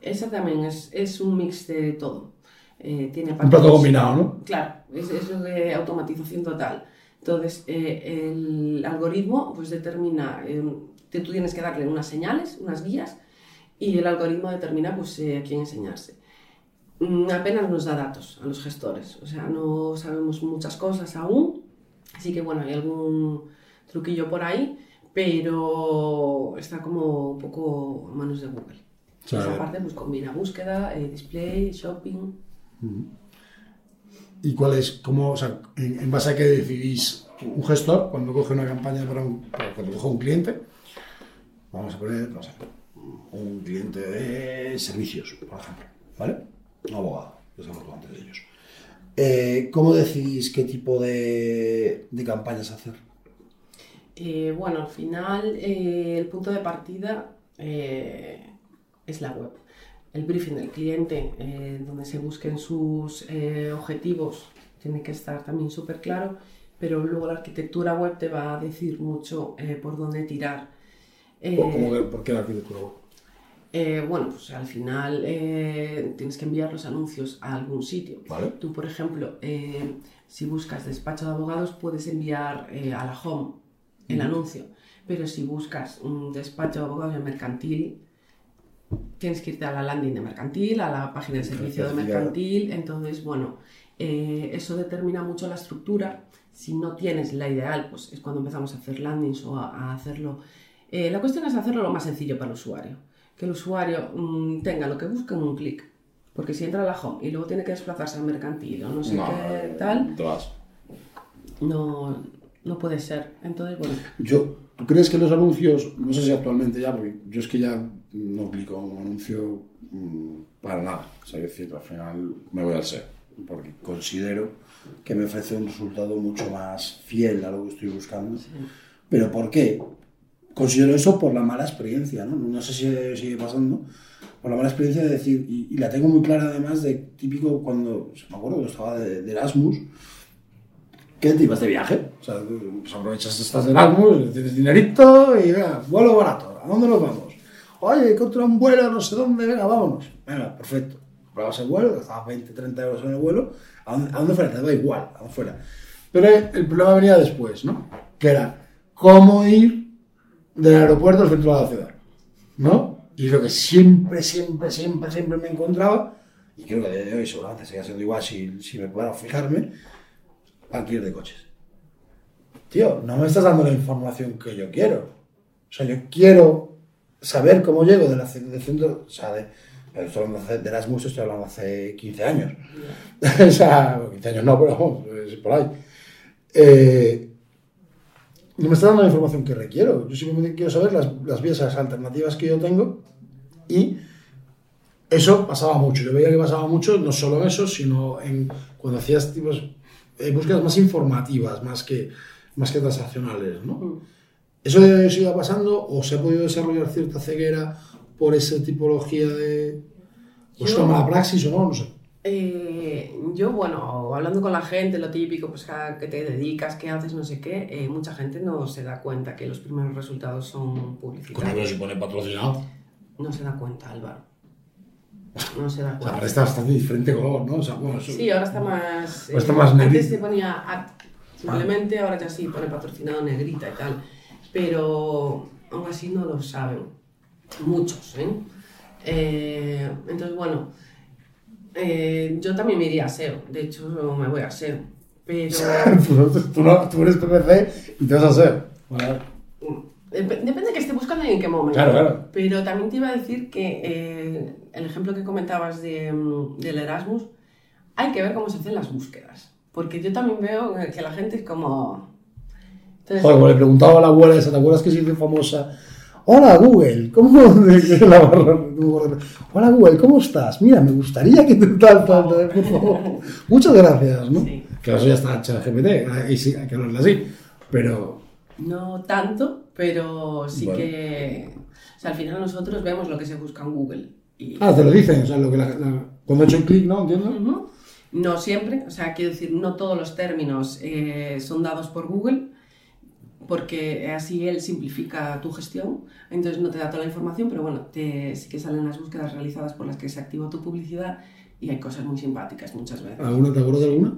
Esa también es, es un mix de todo. Eh, tiene un plato combinado, ¿no? Claro, es, es de automatización total. Entonces, eh, el algoritmo pues determina, eh, tú tienes que darle unas señales, unas guías, y el algoritmo determina pues, eh, a quién enseñarse. Mm, Apenas nos da datos a los gestores, o sea, no sabemos muchas cosas aún, así que bueno, hay algún truquillo por ahí, pero está como un poco en manos de Google. Esa parte pues combina búsqueda, eh, display, shopping. ¿Y cuál es, cómo, o sea, en, en base a qué decidís un gestor cuando coge una campaña para un, para cuando coge un cliente? Vamos a poner, no sé, un cliente de servicios, por ejemplo, ¿vale? Un abogado, hablado antes de ellos. Eh, ¿Cómo decidís qué tipo de, de campañas hacer? Eh, bueno, al final eh, el punto de partida es la web. El briefing del cliente, donde se busquen sus objetivos, tiene que estar también súper claro, pero luego la arquitectura web te va a decir mucho por dónde tirar. Eh, ¿Cómo que- ¿Por qué la arquitectura web? Eh, bueno, pues al final eh, tienes que enviar los anuncios a algún sitio. Vale. Tú, por ejemplo, eh, si buscas despacho de abogados, puedes enviar a la home el anuncio. Pero si buscas un despacho de abogados de mercantil, tienes que irte a la landing de mercantil, a la página de servicio de mercantil. Entonces, bueno, eso determina mucho la estructura. Si no tienes la ideal, pues es cuando empezamos a hacer landings o a, a hacerlo. La cuestión es hacerlo lo más sencillo para el usuario. Que el usuario mm, tenga lo que busca en un clic. Porque si entra a la home y luego tiene que desplazarse al mercantil o no sé qué tal, te vas. no, no puede ser. Entonces, bueno, Yo, ¿Tú crees que los anuncios, no sé si actualmente ya, porque yo es que ya no clico un anuncio mm, para nada, o sea, es decir, al final me voy al SEO, porque considero que me ofrece un resultado mucho más fiel a lo que estoy buscando. ¿Pero por qué? Considero eso por la mala experiencia, ¿no? No sé si sigue pasando, por la mala experiencia de decir, y, y la tengo muy clara además de típico cuando, me acuerdo cuando estaba de, de Erasmus, que te ibas de viaje, o sea, pues aprovechas estás de Erasmus, tienes dinerito y venga, vuelo barato, ¿a dónde nos vamos? Oye, encontré un vuelo no sé dónde, venga, vámonos. Venga, perfecto. Comprabas el vuelo, gastabas 20, 30 euros en el vuelo, ¿a dónde, a dónde fuera? Te da igual, a dónde fuera. Pero el problema venía después, ¿no? Que era cómo ir del aeropuerto al centro de la ciudad, ¿no? Y lo que siempre, siempre, siempre, siempre me encontraba, y creo que a día de hoy seguramente sigue siendo igual si, me puedo fijarme, alquiler de coches. Tío, no me estás dando la información que yo quiero. O sea, yo quiero saber cómo llego de del centro, o sea, de, hace- de Erasmus, estoy hablando hace 15 años. o sea, bueno, 15 años no, pero vamos, por ahí. Eh, no me está dando la información que requiero. Yo simplemente quiero saber las, las vías las alternativas que yo tengo y eso pasaba mucho. Yo veía que pasaba mucho, no solo en eso, sino en cuando hacías tipos, eh, búsquedas más informativas, más que, más que transaccionales, ¿no? ¿Eso de sigue pasando o se ha podido desarrollar cierta ceguera por esa tipología de... ¿O es Yo- una mala praxis o no? No sé. Eh, yo, bueno, hablando con la gente, lo típico, pues a qué te dedicas, qué haces, no sé qué, eh, mucha gente no se da cuenta que los primeros resultados son publicitarios. se pone patrocinado. No se da cuenta, Álvaro. No se da O sea, cuenta. ahora está bastante diferente color, ¿no? O sea, bueno, eso- Sí, ahora está más. Ahora está más. Antes se ponía art, simplemente, ahora ya sí pone patrocinado negrita y tal. Pero aún así no lo saben. Muchos, ¿eh? Eh, entonces, bueno, eh, yo también me iría a SEO. De hecho, me voy a SEO. Pero. tú, tú no- tú eres PPC y te vas a. Vale. Dep- Depende de que esté buscando y en qué momento. Claro, claro. Pero también te iba a decir que eh, el ejemplo que comentabas de, mm, del Erasmus, hay que ver cómo se hacen las búsquedas. Porque yo también veo que la gente es como... Entonces, Joder, como le preguntaba a la abuela esa, ¿te acuerdas que se hizo famosa? Hola Google, ¿cómo? la barra-. Hola Google, ¿cómo estás? Mira, me gustaría que te tal, tal, tal, por favor. Muchas gracias, ¿no? Sí. Que eso ya está hecho de GPT, ahí sí, hay que hablarle así. Pero, no tanto, pero sí que... O sea, al final nosotros vemos lo que se busca en Google. Y, ah, te lo dicen, o sea, lo que la, la- cuando he hecho un clic, ¿no? ¿Entiendes? Ujú. No siempre, o sea, quiero decir, no todos los términos eh, son dados por Google, porque así él simplifica tu gestión, entonces no te da toda la información, pero bueno, te, sí que salen las búsquedas realizadas por las que se activa tu publicidad y hay cosas muy simpáticas muchas veces. ¿Alguna, te acuerdas de alguna?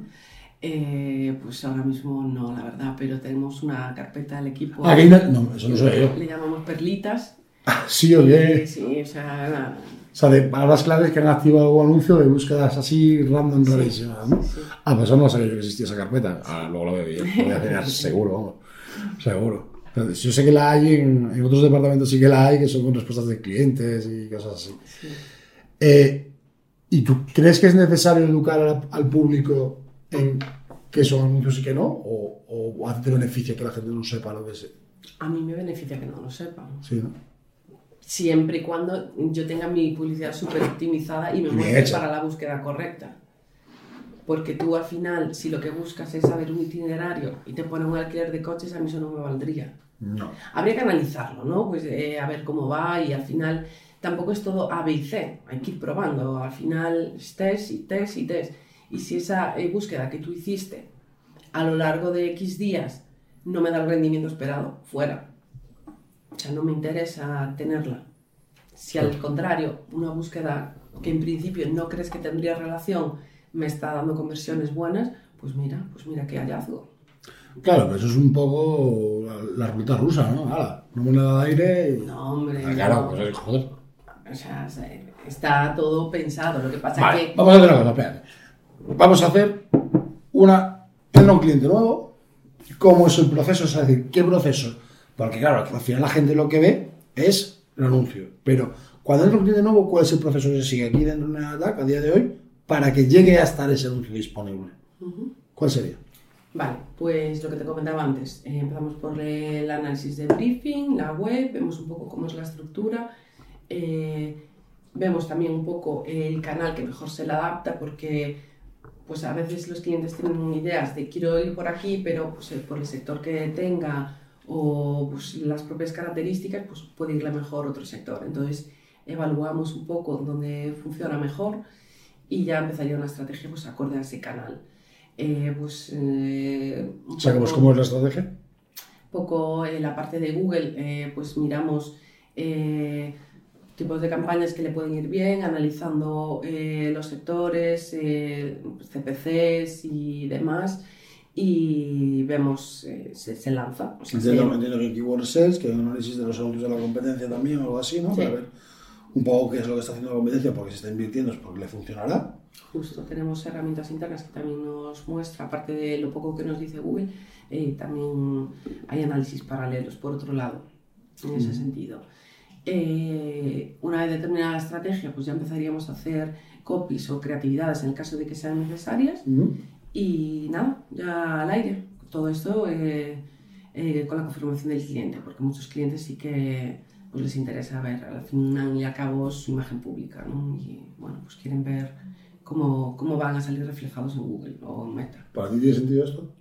Eh, pues ahora mismo no, la verdad, pero tenemos una carpeta del equipo, Ah, una- No, eso no soy yo. le llamamos perlitas. Ah, sí o qué. Sí, o sea, O sea, de palabras claves que han activado algún anuncio de búsquedas así random Sí. rarísimas, ¿no? Sí. Ah, pues eso no sabía yo que existía esa carpeta. Ah, luego lo veo bien. Lo voy a mirar seguro, vamos. Seguro. Yo sé que la hay en, en otros departamentos, sí que la hay, que son con respuestas de clientes y cosas así. sí. Eh, ¿Y tú crees que es necesario educar al, al público en qué son anuncios y qué no? ¿O, o a ti te beneficia que la gente no sepa lo que es? a mí me beneficia que no lo sepan. Sí, ¿no? siempre y cuando yo tenga mi publicidad súper optimizada y me muestre para la búsqueda correcta. Porque tú al final, si lo que buscas es saber un itinerario y te ponen un alquiler de coches, a mí eso no me valdría. No. Habría que analizarlo, ¿no? Pues eh, a ver cómo va y al final tampoco es todo A, B y C, hay que ir probando. Al final es test y test y test. Y si esa eh, búsqueda que tú hiciste a lo largo de X días no me da el rendimiento esperado, fuera. O sea, no me interesa tenerla. Si al contrario, una búsqueda que en principio no crees que tendría relación me está dando conversiones buenas, pues mira, pues mira qué hallazgo. Claro, pero eso es un poco la, la ruta rusa, ¿no? Ahora, una moneda de aire. y- No, hombre. Ah, claro, no. pues es joder. O sea, se- está todo pensado. Lo que pasa Vale, es que. vamos a hacer una cosa, espérate. Vamos a hacer una. Entra un cliente nuevo. ¿Cómo es el proceso? Es decir, ¿qué proceso? Porque claro, al final la gente lo que ve es el anuncio. Pero cuando entra un cliente nuevo, ¿cuál es el proceso que se sigue aquí dentro de Neatac a día de hoy para que llegue a estar ese anuncio disponible? ¿Cuál sería? Vale, pues lo que te comentaba antes. eh, empezamos por el análisis de briefing, la web, vemos un poco cómo es la estructura. eh, vemos también un poco el canal que mejor se le adapta porque pues a veces los clientes tienen ideas de quiero ir por aquí, pero pues, eh, por el sector que tenga o pues, las propias características, pues puede irle mejor otro sector. Entonces evaluamos un poco dónde funciona mejor y ya empezaría una estrategia pues acorde a ese canal. Eh, pues, eh, Sacamos poco- cómo es la estrategia. poco en la parte de Google, eh, pues miramos eh, tipos de campañas que le pueden ir bien, analizando eh, los sectores, eh, CPCs y demás, y vemos, eh, se, se lanza. O sea, se- Entiendo, entiendo que Keyword Sales, que hay un análisis de los anuncios de la competencia también o algo así, ¿no? Sí. Para ver un poco qué es lo que está haciendo la competencia, porque se está invirtiendo es porque le funcionará. Justo, tenemos herramientas internas que también nos muestra, aparte de lo poco que nos dice Google, eh, también hay análisis paralelos por otro lado, en ese sentido. Eh, una vez determinada la estrategia, pues ya empezaríamos a hacer copies o creatividades en el caso de que sean necesarias y nada, ya al aire. Todo esto eh, eh, con la confirmación del cliente, porque muchos clientes sí que pues, les interesa ver al fin y al cabo su imagen pública, ¿no? Y bueno, pues quieren ver cómo, cómo van a salir reflejados en Google o en Meta. ¿Para ti tiene sentido esto?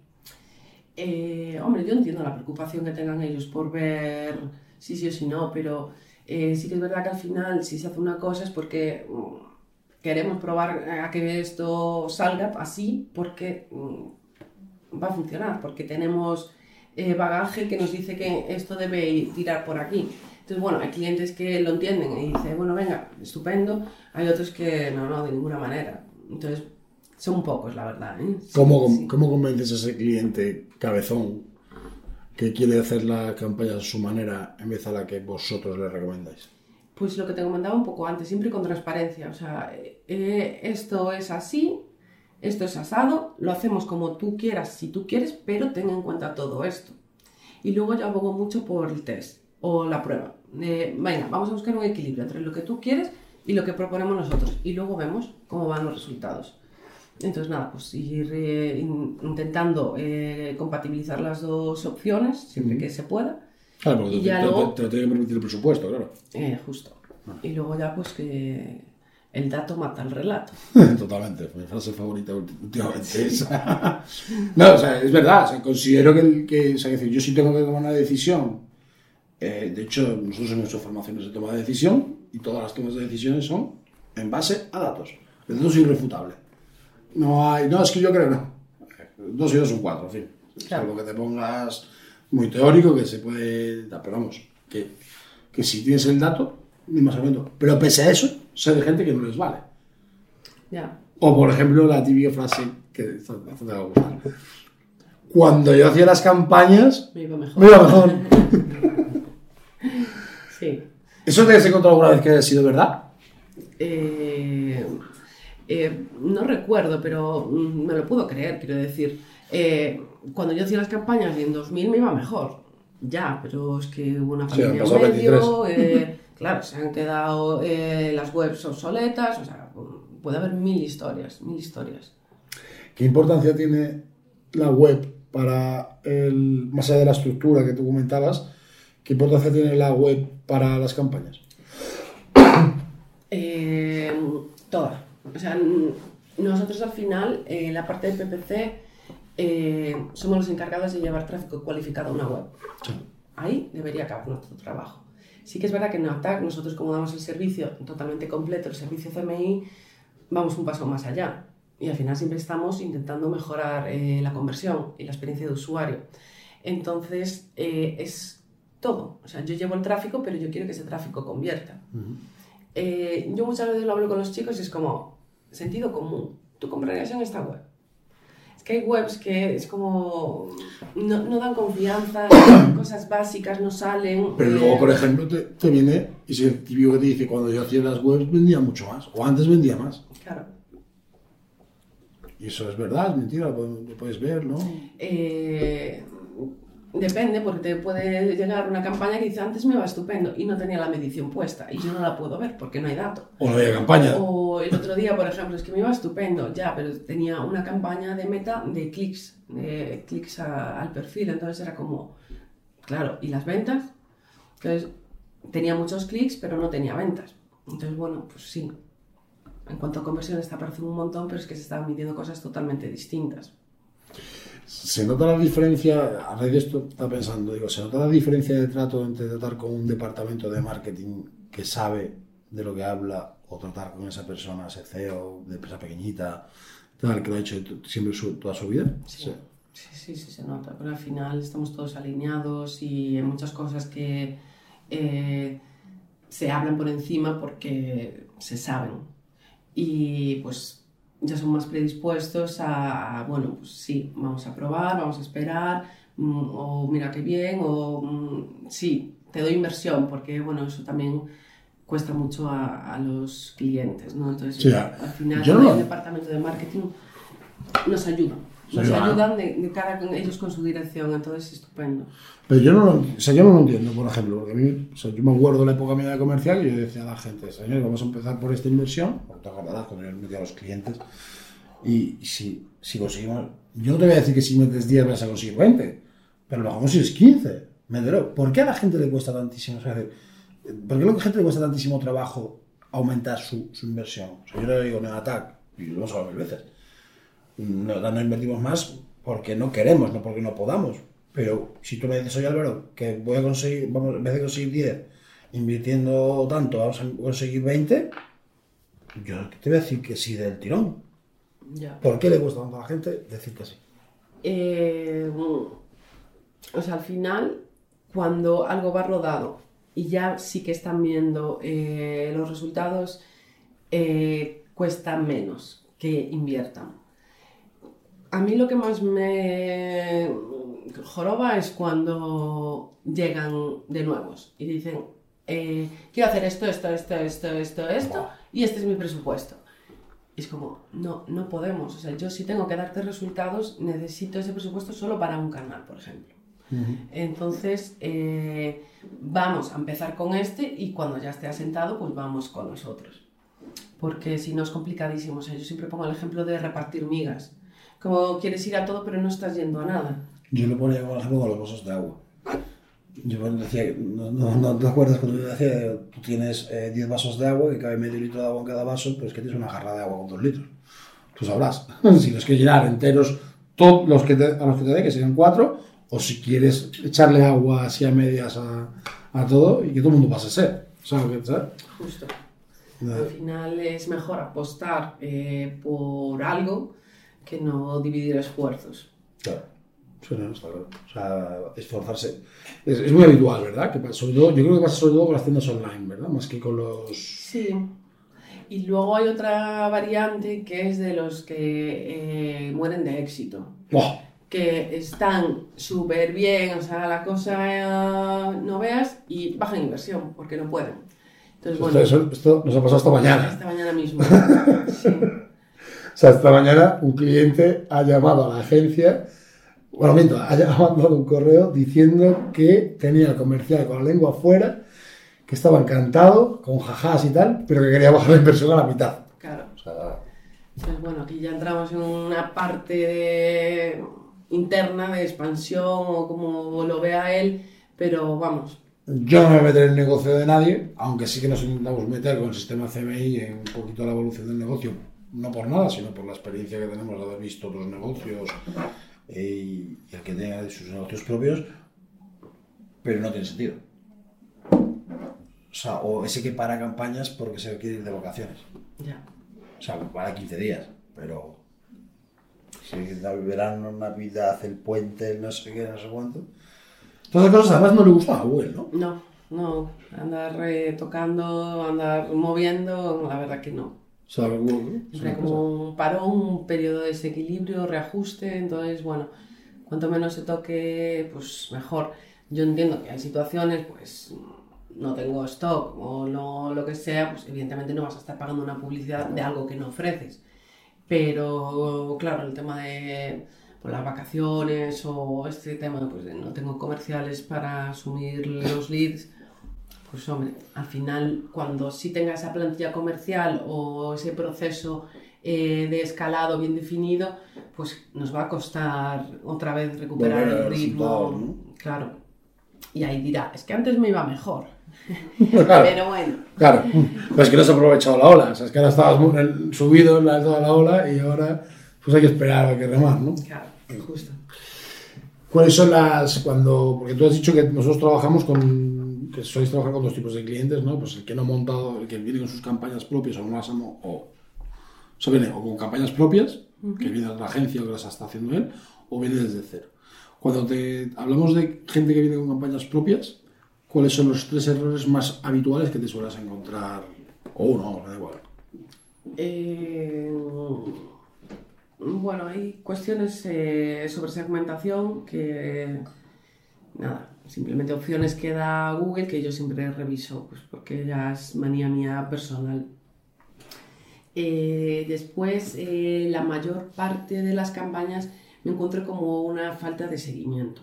Eh, hombre, yo entiendo la preocupación que tengan ellos por ver si sí o si no, pero eh, sí que es verdad que al final si se hace una cosa es porque mm, queremos probar eh, a que esto salga así porque mm, va a funcionar, porque tenemos eh, bagaje que nos dice que esto debe ir- tirar por aquí. Entonces, bueno, hay clientes que lo entienden y dicen, bueno, venga, estupendo. Hay otros que no, no, de ninguna manera. Entonces, son pocos, la verdad. ¿eh? Sí, ¿Cómo, sí. ¿Cómo convences a ese cliente cabezón que quiere hacer la campaña a su manera en vez a la que vosotros le recomendáis? Pues lo que te comentaba un poco antes, siempre con transparencia. O sea, eh, esto es así, esto es asado, lo hacemos como tú quieras, si tú quieres, pero ten en cuenta todo esto. Y luego yo abogo mucho por el test o la prueba. Eh, venga, vamos a buscar un equilibrio entre lo que tú quieres y lo que proponemos nosotros. Y luego vemos cómo van los resultados. Entonces, nada, pues ir eh, in- intentando eh, compatibilizar las dos opciones siempre que se pueda. Claro, porque Y te, ya te- luego- te lo tiene que permitir el presupuesto, claro. Eh, justo. Y luego ya pues que el dato mata el relato. Totalmente, mi frase favorita últimamente esa. no, o sea, es verdad, o sea, considero que, el- que o sea, yo sí tengo que tomar una decisión. Eh, de hecho, nosotros hemos hecho formaciones de toma de decisión y todas las tomas de decisiones son en base a datos. El dato es irrefutable. No hay, no, es que yo creo no. Dos y dos son cuatro, en fin. Claro. Salvo que te pongas muy teórico, que se puede. Pero vamos, que, que si tienes el dato, ni más argumento. Pero pese a eso, sé de gente que no les vale. Ya. O, por ejemplo, la típica frase que esto te va a gustar. Cuando yo hacía las campañas, Me iba mejor. me iba mejor. Sí. ¿Eso te has encontrado alguna vez que haya sido verdad? Eh, eh, no recuerdo, pero me lo puedo creer, quiero decir. Eh, cuando yo hacía las campañas y en 2000 me iba mejor. Ya, pero es que hubo una Sí, pasado en medio, claro, se han quedado las webs obsoletas, o sea, puede haber mil historias, mil historias. ¿Qué importancia tiene la web para el, más allá de la estructura que tú comentabas, qué importancia tiene la web para las campañas? Eh, toda. O sea, Nosotros al final, en la parte de PPC, eh, somos los encargados de llevar tráfico cualificado a una web. Sí. Ahí debería acabar nuestro trabajo. Sí que es verdad que en ATAC nosotros como damos el servicio totalmente completo, el servicio CMI, vamos un paso más allá. Y al final siempre estamos intentando mejorar eh, la conversión y la experiencia de usuario. Entonces, eh, es todo. O sea, yo llevo el tráfico, pero yo quiero que ese tráfico convierta. Eh, yo muchas veces lo hablo con los chicos y es como, sentido común. Tú comprarías en esta web. Es que hay webs que es como, no, no dan confianza, cosas básicas no salen. Pero eh, luego, por ejemplo, te, te viene y si el típico que te dice cuando yo hacía las webs vendía mucho más, o antes vendía más. Claro. Y eso es verdad, es mentira, lo puedes- lo puedes ver, ¿no? Eh, depende, porque te puede llegar una campaña que dice antes me va estupendo y no tenía la medición puesta y yo no la puedo ver porque no hay dato. O no había campaña. O el otro día, por ejemplo, es que me iba estupendo, ya, pero tenía una campaña de meta de clics, de clics a- al perfil, entonces era como, claro, ¿y las ventas? Entonces tenía muchos clics, pero no tenía ventas. Entonces, bueno, pues sí. En cuanto a conversiones te aparecen un montón, pero es que se estaban midiendo cosas totalmente distintas. ¿Se nota la diferencia, a raíz de esto estaba pensando, digo, ¿se nota la diferencia de trato entre tratar con un departamento de marketing que sabe de lo que habla o tratar con esa persona, ese CEO de empresa pequeñita, tal, que lo ha hecho siempre su- toda su vida? Sí. Sí, sí, sí, se nota, pero al final estamos todos alineados y hay muchas cosas que eh, se hablan por encima porque se saben. Y pues ya son más predispuestos a, bueno, pues sí, vamos a probar, vamos a esperar, mm, o mira qué bien, o mm, sí, te doy inversión, porque bueno, eso también cuesta mucho a, a los clientes, ¿no? Entonces, Sí, al final, yo no- el departamento de marketing nos ayuda. Nos Sí, ayudan de, de cara con ellos con su dirección, entonces estupendo. Pero yo no, lo, o sea, yo no lo entiendo, por ejemplo, porque a mí, o sea, yo me acuerdo de la época mía de comercial y yo decía a la gente, señor, vamos a empezar por esta inversión, porque te acordarás cuando yo metía a los clientes, y, si, si conseguimos, yo no te voy a decir que si metes 10 vas a conseguir 20, pero lo mejor consigues 15, me entero. ¿Por qué a la gente le cuesta tantísimo? O sea, ¿Por qué a la gente le cuesta tantísimo trabajo aumentar su, su inversión? O sea, yo le digo en ataque, y lo hemos hablado mil veces, no, no invertimos más porque no queremos, no porque no podamos. Pero si tú me dices, oye Álvaro, que voy a conseguir, vamos, en vez de conseguir 10, invirtiendo tanto, vamos a conseguir 20, yo te voy a decir que sí del tirón. Ya. ¿Por qué le cuesta tanto a la gente decir que sí? Eh, o sea, al final, cuando algo va rodado y ya sí que están viendo eh, los resultados, eh, cuesta menos que inviertan. A mí lo que más me joroba es cuando llegan de nuevos y dicen, eh, quiero hacer esto, esto, esto, esto, esto, esto, y este es mi presupuesto. Y es como, no, no podemos. O sea, yo si tengo que darte resultados, necesito ese presupuesto solo para un canal, por ejemplo. Entonces, eh, vamos a empezar con este y cuando ya esté asentado, pues vamos con nosotros. Porque si no es complicadísimo. O sea, yo siempre pongo el ejemplo de repartir migas. Como quieres ir a todo, pero no estás yendo a nada. Yo lo ponía como ejemplo con los vasos de agua. Yo decía, no, no, no te acuerdas cuando yo decía, tú tienes eh, 10 vasos de agua, que cabe medio litro de agua en cada vaso, pero es que tienes una jarra de agua con 2 litros. Tú sabrás. si los quieres llenar enteros, todos los que te, a los que te dé, que serían 4, o si quieres echarle agua así a medias a, a todo y que todo el mundo pase sed. ¿Sabes? ¿Sabes? Justo. Al final es mejor apostar eh, por algo que no dividir esfuerzos. Claro. Sí, no, está claro. O sea, esforzarse. Es, es muy habitual, ¿verdad? Que sobre todo, yo creo que pasa sobre todo con las tiendas online, ¿verdad? Más que con los. Sí. Y luego hay otra variante que es de los que eh, mueren de éxito. ¡Buah! Que están súper bien, o sea, la cosa eh, no veas y bajan inversión porque no pueden. Entonces, Esto, bueno, eso- esto nos ha pasado esta mañana. esta mañana mismo. Sí. O sea, esta mañana un cliente ha llamado a la agencia, bueno, miento, ha mandado un correo diciendo que tenía el comercial con la lengua afuera, que estaba encantado, con jajás y tal, pero que quería bajar la inversión a la mitad. Claro. O sea, Entonces, bueno, aquí ya entramos en una parte de- interna de expansión o como lo vea él, pero vamos, yo no me voy a meter en el negocio de nadie, aunque sí que nos intentamos meter con el sistema CMI en un poquito la evolución del negocio no por nada, sino por la experiencia que tenemos de haber visto otros negocios eh, y, el que tenga sus negocios propios, pero no tiene sentido. O sea, o ese que para campañas porque se quiere ir de vacaciones. Ya. O sea, para 15 días, pero si el verano, Navidad, el puente, el no sé qué, no sé cuánto. Todas esas cosas además no le gustan a Google, ¿no? No, no. Andar eh, tocando, andar moviendo, la verdad que no. O sea, cosa. como un parón, un periodo de desequilibrio, reajuste, entonces, bueno, cuanto menos se toque, pues mejor. Yo entiendo que hay situaciones, pues no tengo stock o no lo que sea, pues evidentemente no vas a estar pagando una publicidad de algo que no ofreces. Pero claro, el tema de pues, las vacaciones o este tema, pues no tengo comerciales para asumir los leads, pues hombre, al final cuando sí tenga esa plantilla comercial o ese proceso eh, de escalado bien definido, pues nos va a costar otra vez recuperar Volver el ritmo. Claro. Y ahí dirá, es que antes me iba mejor. Claro. Pero bueno, Claro, pero es que no has aprovechado la ola, o sea, es que ahora estabas subido en la de la ola y ahora pues hay que esperar a que remar, ¿no? claro, justo. ¿Cuáles son las, cuando, porque tú has dicho que nosotros trabajamos con, que sois trabajar con dos tipos de clientes, ¿no? Pues el que no ha montado, el que viene con sus campañas propias o no las ha, o, o sea, viene o con campañas propias, que viene de la agencia o que las está haciendo él, o viene desde cero. Cuando te hablamos de gente que viene con campañas propias, ¿cuáles son los tres errores más habituales que te sueles encontrar? O uno, me da igual. Eh, bueno, hay cuestiones eh, sobre segmentación que, nada, simplemente opciones que da Google que yo siempre reviso, pues porque ya es manía mía personal. Eh, después, eh, la mayor parte de las campañas me encuentro como una falta de seguimiento.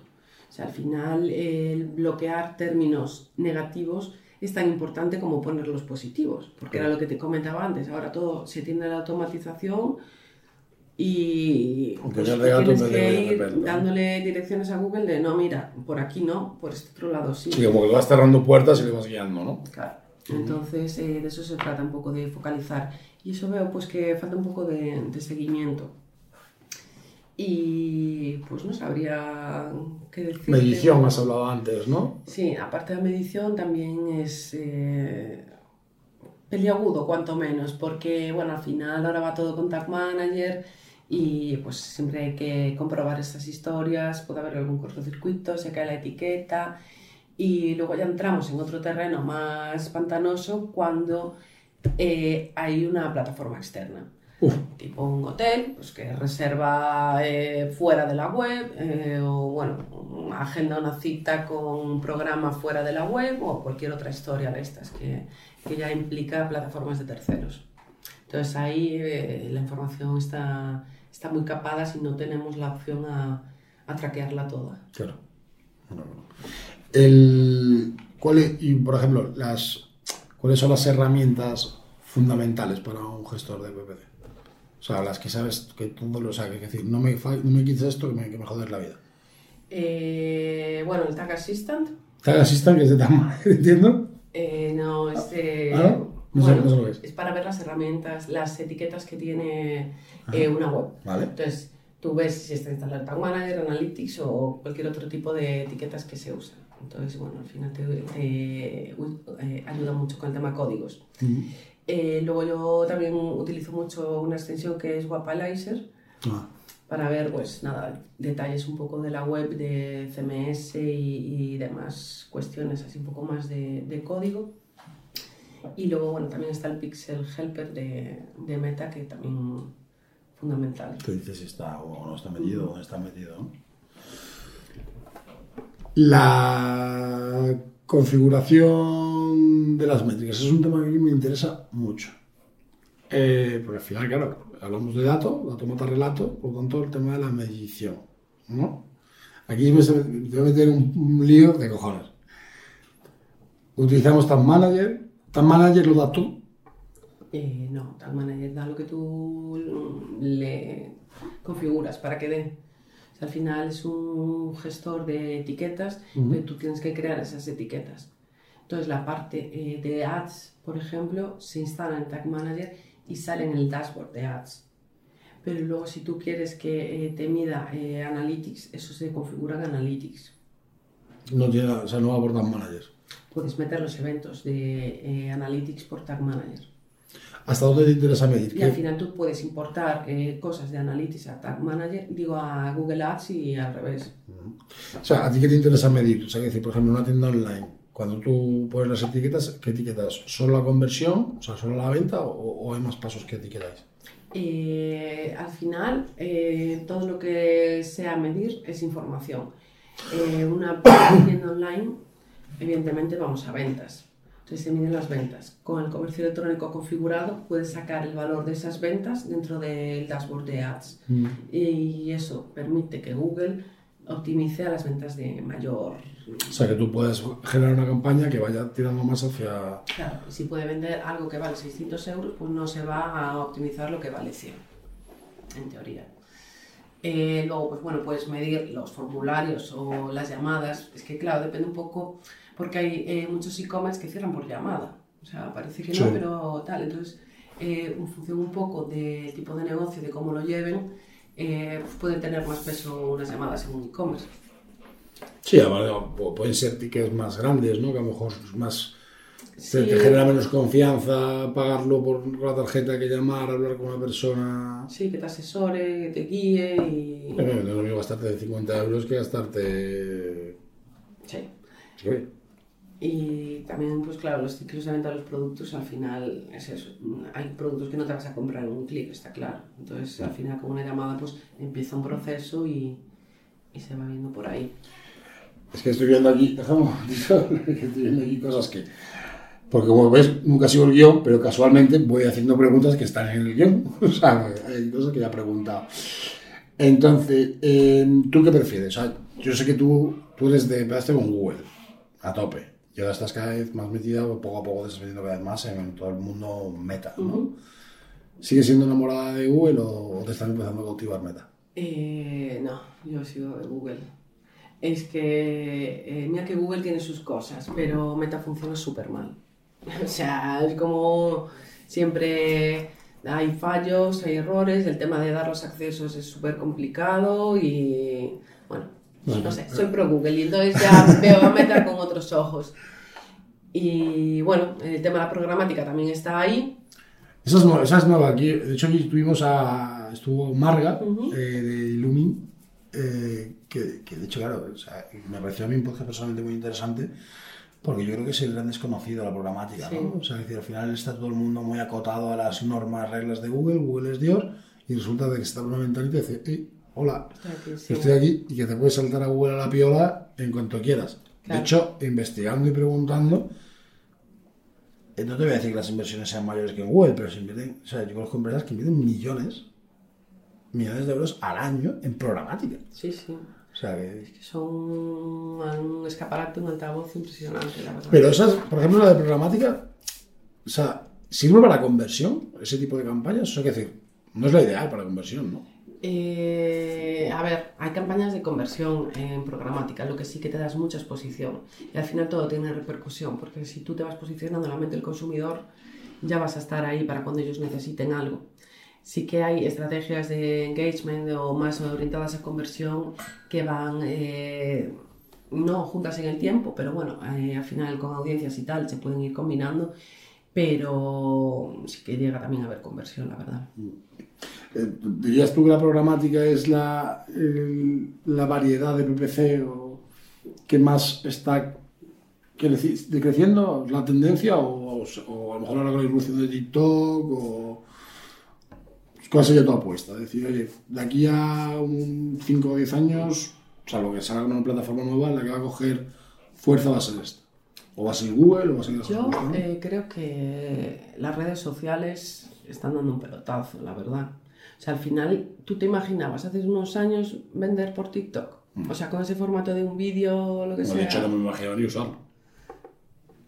O sea, al final, eh, el bloquear términos negativos es tan importante como poner los positivos, porque era lo que te comentaba antes. Ahora todo se tiende a la automatización y pues, tienes que ir dándole direcciones a Google de no, mira, por aquí no, por este otro lado sí. Sí, como que vas cerrando puertas y le vas guiando, ¿no? Claro. Entonces, eh, de eso se trata un poco de focalizar. Y eso veo pues que falta un poco de, de seguimiento. Y pues no sabría qué decir. Medición has hablado antes, ¿no? Sí, aparte de medición también es eh, peliagudo, cuanto menos, porque bueno, al final ahora va todo con Tag Manager y pues siempre hay que comprobar estas historias, puede haber algún cortocircuito, se cae la etiqueta y luego ya entramos en otro terreno más pantanoso cuando eh, hay una plataforma externa tipo un hotel, pues que reserva eh, fuera de la web, eh, o bueno, agenda una cita con un programa fuera de la web, o cualquier otra historia de estas que, que ya implica plataformas de terceros. Entonces ahí eh, la información está, está muy capada si no tenemos la opción a, a traquearla toda. claro. El, ¿cuál es- y por ejemplo, las, ¿cuáles son las herramientas fundamentales para un gestor de PPC? O sea, las que sabes que todo lo sabe, que es decir, no me, no me quites esto que me, que me jodes la vida. Eh, bueno, el Tag Assistant, Tag Assistant, que es de Tag entiendo. eh, no, es de- ¿Ah, no? No sé- bueno, no sé lo que es. es para ver las herramientas, las etiquetas que tiene eh, una web. Vale. Entonces, tú ves si está instalado Tag Manager, Analytics o cualquier otro tipo de etiquetas que se usan. Entonces, bueno, al final te, te, eh, ayuda mucho con el tema códigos. Eh, luego yo también utilizo mucho una extensión que es Wapalizer Ah, para ver, pues nada, detalles un poco de la web, de CMS y, y demás cuestiones, así un poco más de, de código. Y luego, bueno, también está el Pixel Helper de, de Meta, que también fundamental. Te dices si está o no está metido o no está metido. La configuración de las métricas es un tema que a mí me interesa mucho. Eh, porque al final, claro, hablamos de dato, dato mata relato, por lo tanto el tema de la medición. ¿no? Aquí me voy a meter un, un lío de cojones. Utilizamos Tag Manager. Tag Manager lo da tú. Eh, no, Tag Manager da lo que tú le configuras para que dé. O sea, al final es un gestor de etiquetas, pero tú tienes que crear esas etiquetas. Entonces, la parte eh, de ads, por ejemplo, se instala en Tag Manager y sale en el dashboard de ads. Pero luego si tú quieres que eh, te mida eh, Analytics, eso se configura en Analytics. No tiene, o sea, no va por Tag Manager. Puedes meter los eventos de eh, Analytics por Tag Manager. ¿Hasta dónde te interesa medir? Y al final tú puedes importar eh, cosas de Analytics a Tag Manager, digo a Google Ads y al revés. O sea, ¿a ti qué te interesa medir? O sea, que decir, por ejemplo, una tienda online, cuando tú pones las etiquetas, ¿qué etiquetas? ¿Solo la conversión? O sea, ¿solo la venta? ¿O, o hay más pasos que etiquetáis? Eh, al final, eh, todo lo que sea medir es información. Eh, una tienda online, evidentemente vamos a ventas. Entonces se miden las ventas. Con el comercio electrónico configurado puedes sacar el valor de esas ventas dentro del dashboard de ads. Y eso permite que Google optimice a las ventas de mayor... O sea, que tú puedes generar una campaña que vaya tirando más hacia... Claro, si puede vender algo que vale 600 euros, pues no se va a optimizar lo que vale 100, en teoría. Eh, luego, pues bueno, puedes medir los formularios o las llamadas. Es que, claro, depende un poco, porque hay eh, muchos e-commerce que cierran por llamada. O sea, parece que Sí. no, pero tal. Entonces, eh, en función un poco del tipo de negocio, de cómo lo lleven, eh, pues pueden tener más peso unas llamadas en un e-commerce. Sí, además, pu- pueden ser tickets más grandes, ¿no? Que a lo mejor es más... Sí. te genera menos confianza pagarlo por, la tarjeta que llamar, hablar con una persona... Sí, que te asesore, que te guíe y... No es lo mismo gastarte 50 euros que gastarte... Sí. Sí. Y también, pues claro, los ciclos de venta de los productos al final es eso. Hay productos que no te vas a comprar en un clic, está claro. Entonces, al final, con una llamada, pues empieza un proceso y, y se va viendo por ahí. Es que estoy viendo aquí, dejamos, estoy viendo aquí cosas que... Porque como ves, nunca sigo el guion, pero casualmente voy haciendo preguntas que están en el guion. O sea, hay cosas que ya he preguntado. Entonces, eh, ¿tú qué prefieres? O sea, yo sé que tú, tú eres de, empezaste con Google, a tope. Y ahora estás cada vez más metida, poco a poco te estás metiendo cada vez más en todo el mundo meta, ¿no? Ujú. ¿Sigues siendo enamorada de Google o, te están empezando a cautivar meta? Eh, no, yo sigo de Google. Es que, eh, mira que Google tiene sus cosas, pero Meta funciona súper mal. O sea, es como siempre hay fallos, hay errores, el tema de dar los accesos es súper complicado y, bueno, Bueno, no sé, soy pro Google y entonces ya veo a Meta con otros ojos. Y bueno, el tema de la programática también está ahí. Esa es, nueva, esa es nueva. Aquí, de hecho, aquí tuvimos a. Estuvo Marga Ujú. eh, de Illumin, eh, que, que de hecho, claro, o sea, me pareció a mí un podcast personalmente muy interesante, porque yo creo que es el gran desconocido de la programática, Sí. ¿no? O sea, es decir, al final está todo el mundo muy acotado a las normas, reglas de Google, Google es Dios, y resulta de que está una ventanita y dice, "Ey, hola, Estoy aquí, y que te puedes saltar a Google a la piola en cuanto quieras. De Claro. hecho, investigando y preguntando, eh, no te voy a decir que las inversiones sean mayores que en Google, pero se invierten, o sea, yo conozco empresas que invierten millones, millones de euros al año en programática. Sí, sí. O sea, que... que son un escaparate, un altavoz impresionante, la verdad. Pero esas, por ejemplo, la de programática, o sea, ¿sirve para conversión ese tipo de campañas? O sea, que decir, no es la ideal para conversión, ¿no? Eh, a ver, hay campañas de conversión en programática, lo que sí que te das mucha exposición. Y al final todo tiene repercusión, porque si tú te vas posicionando en la mente del consumidor, ya vas a estar ahí para cuando ellos necesiten algo. Sí que hay estrategias de engagement o más orientadas a conversión que van eh, no juntas en el tiempo, pero bueno, eh, al final con audiencias y tal se pueden ir combinando, pero sí que llega también a haber conversión, la verdad. Eh, ¿Dirías tú que la programática es la, el- la variedad de PPC o que más está creci- decreciendo la tendencia o, o a lo mejor ahora con la irrupción de TikTok o cuál sería tu apuesta? Es decir, oye, de aquí a 5 o 10 años, o sea, lo que salga una plataforma nueva, la que va a coger fuerza va a ser esta. O va a ser Google o va a ser Yo eh, creo que las redes sociales están dando un pelotazo, la verdad. O sea, al final, ¿tú te imaginabas hace unos años vender por TikTok? O sea, con ese formato de un vídeo o lo que No, de hecho, sea. no me imagino ni usarlo.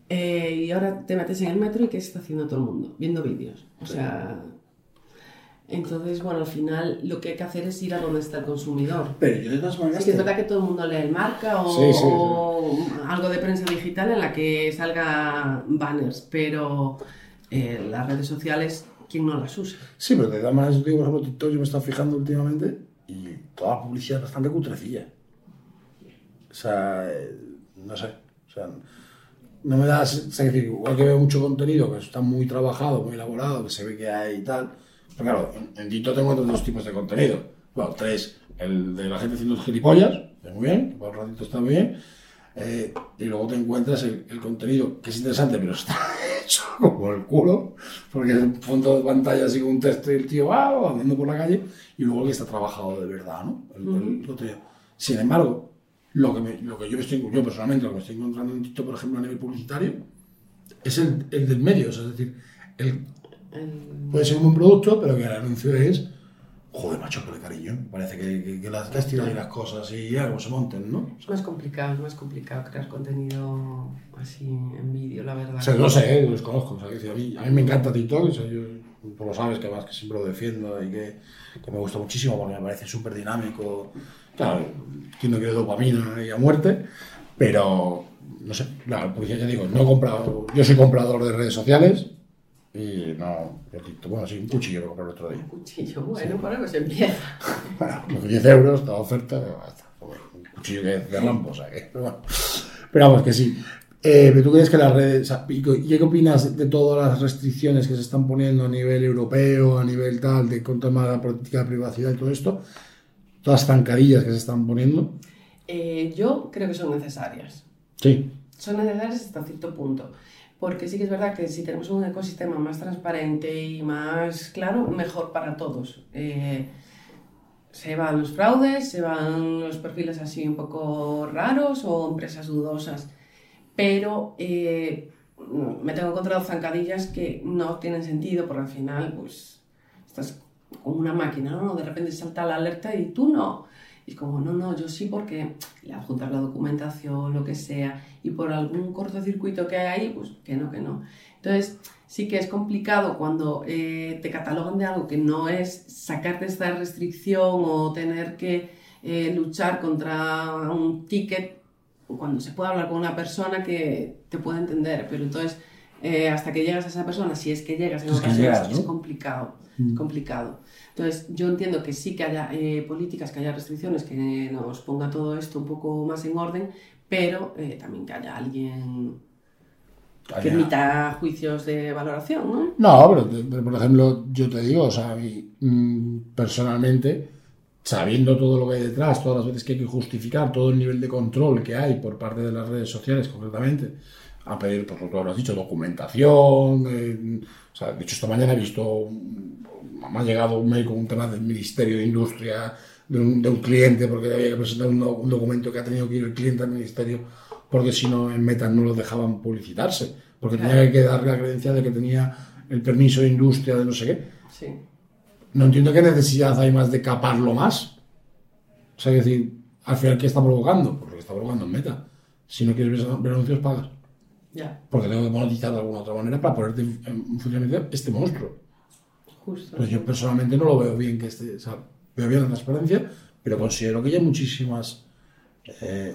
Eh, y ahora te metes en el metro y ¿qué está haciendo todo el mundo? Viendo vídeos. O sea... Entonces, bueno, al final lo que hay que hacer es ir a donde está el consumidor. Pero yo de todas maneras... Sí que es verdad que todo el mundo lee el marca o, Sí, sí, sí. o algo de prensa digital en la que salga banners, pero eh, las redes sociales quien no las usa. Sí, pero de todas maneras, digo, por ejemplo, TikTok yo me he fijando últimamente y toda la publicidad es bastante cutrecilla. O sea, eh, no sé. O sea, no me da. Es decir, igual que veo mucho contenido que está muy trabajado, muy elaborado, que se ve que hay y tal. Pero claro, en, en TikTok tengo otros dos tipos de contenido. Bueno, tres. El de la gente haciendo gilipollas, que muy bien, que por un ratito está muy bien. Eh, y luego te encuentras el, el contenido que es interesante, pero está hecho como el culo, porque es un fondo de pantalla así con un texto y el tío va andando por la calle, y luego el que está trabajado de verdad, ¿no? El- el contenido. Sin embargo, lo que, me- lo que yo, me estoy, yo personalmente, lo que me estoy encontrando en TikTok, por ejemplo, a nivel publicitario, es el, el del medio, o sea, es decir, El- puede ser un buen producto, pero que el anuncio es, joder, macho, el cariño, parece que, que, que las, tiran y las cosas y ya, como se monten, ¿no? Es más complicado, es más complicado crear contenido así en vídeo, la verdad. O sea, no sé, eh, los conozco. O sea, que a, mí, a mí me encanta TikTok, o sea, yo, tú lo sabes, que además que siempre lo defiendo y que, que me gusta muchísimo porque me parece súper dinámico. Claro, quien no quiere dopamina y a muerte, pero no sé, claro, pues ya digo, no he comprado, yo soy comprador de redes sociales y no, bueno, sí, un cuchillo que compré el otro día. Un cuchillo, bueno, por algo se empieza. Bueno, unos 10 euros, toda oferta. Joder, un cuchillo que es de rampo, o sea que. Pero, bueno. pero vamos, que sí. Eh, tú crees que las redes. ¿y qué opinas de todas las restricciones que se están poniendo a nivel europeo, a nivel tal, de con tema de la política de privacidad y todo esto? Todas las zancadillas que se están poniendo. Eh, yo creo que son necesarias. Sí. Son necesarias hasta cierto punto. Porque sí que es verdad que si tenemos un ecosistema más transparente y más claro, mejor para todos. Eh, se van los fraudes, se van los perfiles así un poco raros o empresas dudosas. Pero eh, me tengo encontrado zancadillas que no tienen sentido porque al final pues estás como una máquina, ¿no? De repente salta la alerta y tú no. Y es como, no, no, yo sí porque le adjuntas la documentación, lo que sea, y por algún cortocircuito que hay ahí, pues que no, que no. Entonces, sí que es complicado cuando eh, te catalogan de algo que no es sacarte esta restricción o tener que eh, luchar contra un ticket cuando se puede hablar con una persona que te puede entender, pero entonces eh, hasta que llegas a esa persona, si es que llegas en llegas, es ¿no? complicado, Mm. es complicado. Entonces yo entiendo que sí que haya eh, políticas, que haya restricciones, que nos ponga todo esto un poco más en orden, pero eh, también que haya alguien que emita juicios de valoración, ¿no? No, pero, por ejemplo, yo te digo, o sea, a mí mm, personalmente, sabiendo todo lo que hay detrás, todas las veces que hay que justificar, todo el nivel de control que hay por parte de las redes sociales, concretamente, a pedir, pues lo que has dicho, documentación, eh, o sea, de hecho esta mañana he visto, me ha llegado un mail con un tema del Ministerio de Industria, de un, de un cliente, porque había que presentar un, un documento que ha tenido que ir el cliente al ministerio, porque si no en Meta no lo dejaban publicitarse, porque tenía que dar la credencial de que tenía el permiso de industria de no sé qué. Sí. No entiendo qué necesidad hay más de caparlo más. O sea, es decir, al final, ¿qué está provocando? Pues lo que está provocando en Meta. Si no quieres ver, anuncios, pagas. Ya, Porque tengo que monetizar de alguna otra manera para ponerte en funcionamiento este monstruo. Justo. Pues yo personalmente no lo veo bien que esté, o sea, veo bien la transparencia, pero considero que hay muchísimas. eh,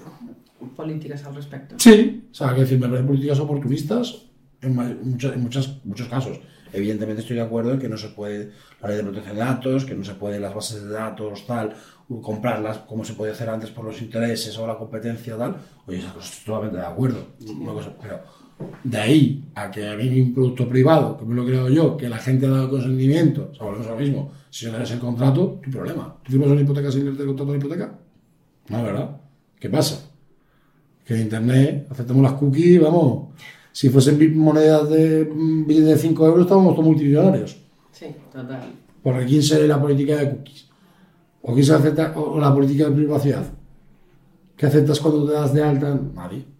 Políticas al respecto. sí, o sea, que decir, me parecen políticas oportunistas en, muchas, en muchas- muchos casos. Evidentemente estoy de acuerdo en que no se puede la ley de protección de datos, que no se puede las bases de datos, tal, comprarlas como se podía hacer antes por los intereses o la competencia, tal. Oye, esas cosas estoy totalmente de acuerdo. Una cosa, pero de ahí a que a mí un producto privado, que me lo he creado yo, que la gente ha dado consentimiento, o sea, volvemos a lo mismo. Si no tienes el contrato, tu problema. ¿Tú firmas una hipoteca sin leerte el contrato de hipoteca? No, ¿verdad? ¿Qué pasa? Que en Internet aceptamos las cookies, vamos. Si fuesen monedas de mm, billetes de 5 euros, estábamos todos multimillonarios. Sí, total. Porque ¿quién se la política de cookies? ¿O quién se acepta o la política de privacidad? ¿Qué aceptas cuando te das de alta? Nadie.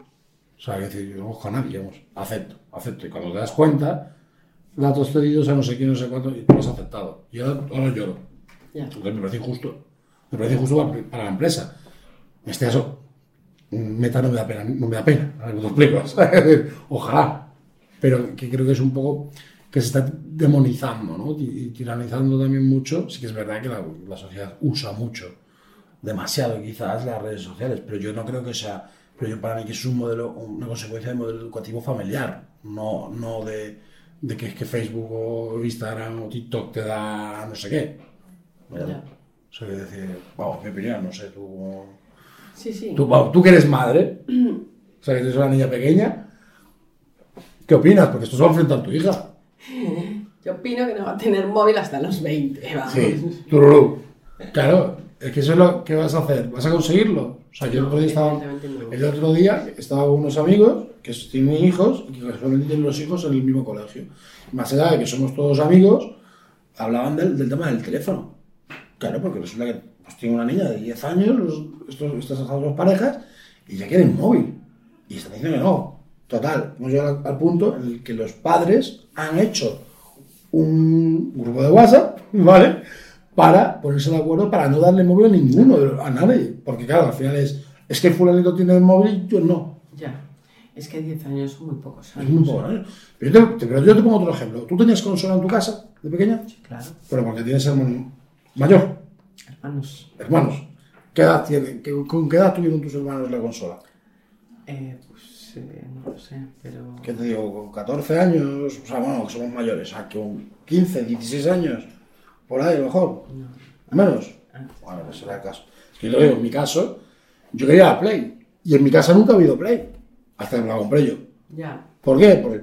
O sea, que decir, yo no conozco a nadie, vamos. Acepto, acepto. Y cuando te das cuenta, datos cedidos a no sé quién, no sé cuánto, y tú lo has aceptado. Y ahora, ahora lloro. Ya. Entonces me parece injusto. Me parece injusto para, para la empresa. En este caso, Meta no me da pena, no me da pena. A ver, ¿cómo te explico? Ojalá. Pero que creo que es un poco que se está demonizando, ¿no? Y tiranizando también mucho. Sí que es verdad que la, la sociedad usa mucho, demasiado quizás, las redes sociales, pero yo no creo que sea, pero yo para mí que es un modelo, una consecuencia del modelo educativo familiar, no, no de, de que es que Facebook o Instagram o TikTok te da no sé qué. Ya. O sea, que decir, vamos, mi opinión, no sé, tú... Sí, sí. Tú, vamos, tú que eres madre, o sea, que eres una niña pequeña, ¿qué opinas? Porque esto se va a enfrentar tu hija. Yo opino que no va a tener móvil hasta los 20. Vamos. Sí, tururú. Claro, es que eso es lo que vas a hacer. ¿Vas a conseguirlo? O sea, yo el otro día estaba, no. El otro día estaba con unos amigos que tienen hijos y que casualmente tienen los hijos en el mismo colegio. Más allá de que somos todos amigos, hablaban del, del tema del teléfono. Claro, porque resulta que pues, tiene una niña de 10 años, los- estos, estas dos parejas, y ya quieren móvil. Y están diciendo que no. Total, hemos llegado al, al punto en el que los padres han hecho un grupo de WhatsApp, ¿vale? Para ponerse de acuerdo para no darle móvil a ninguno, a nadie. Porque claro, al final es, es que fulanito tiene el móvil yo no. Ya. Es que 10 años son muy pocos Es años. muy poco, ¿no? Pero yo, te, pero yo te pongo otro ejemplo. ¿Tú tenías consola en tu casa de pequeña? Sí, claro. Pero porque tienes hermano mayor, Hermanos. hermanos. ¿Qué edad tienen? ¿Qué- ¿Con qué edad tuvieron tus hermanos la consola? Eh, pues eh, no lo sé, pero. ¿Qué te digo? ¿Con 14 años? O sea, bueno, que somos mayores. O sea, que con 15, 16 años. Por ahí, a lo mejor. No. Menos. Antes. Bueno, pues será el caso. Es que yo digo, en mi caso, yo quería la Play. Y en mi casa nunca ha habido Play. Hasta que me la compré yo. Ya. ¿Por qué? Porque,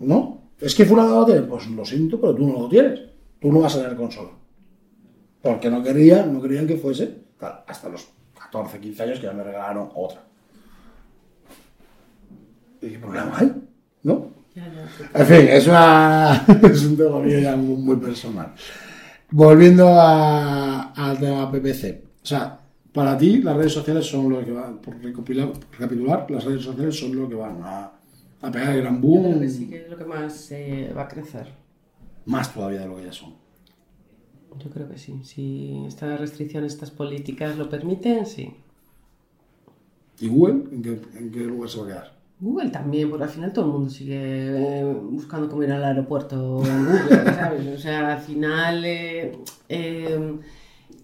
¿no? Es que fulano lo tiene. Pues lo siento, pero tú no lo tienes. Tú no vas a tener consola. Porque no querían, no querían que fuese hasta los 14, 15 años que ya me regalaron otra. ¿Y qué problema hay? ¿No? Ya, ya. sí. En fin, es, una, es un tema mío ya muy, muy personal. Volviendo a- al tema PPC. O sea, para ti las redes sociales son lo que van, por recopilar, por recapitular, las redes sociales son lo que van a, a pegar el gran Yo creo boom, que sí que es lo que más eh, va a crecer. más todavía de lo que ya son. Yo creo que sí. Si estas restricciones, estas políticas lo permiten, sí. ¿Y Google? ¿En qué, en qué lugar se va a quedar? Google también, porque al final todo el mundo sigue eh, buscando cómo ir al aeropuerto en Google, ¿sabes? O sea, al final eh, eh,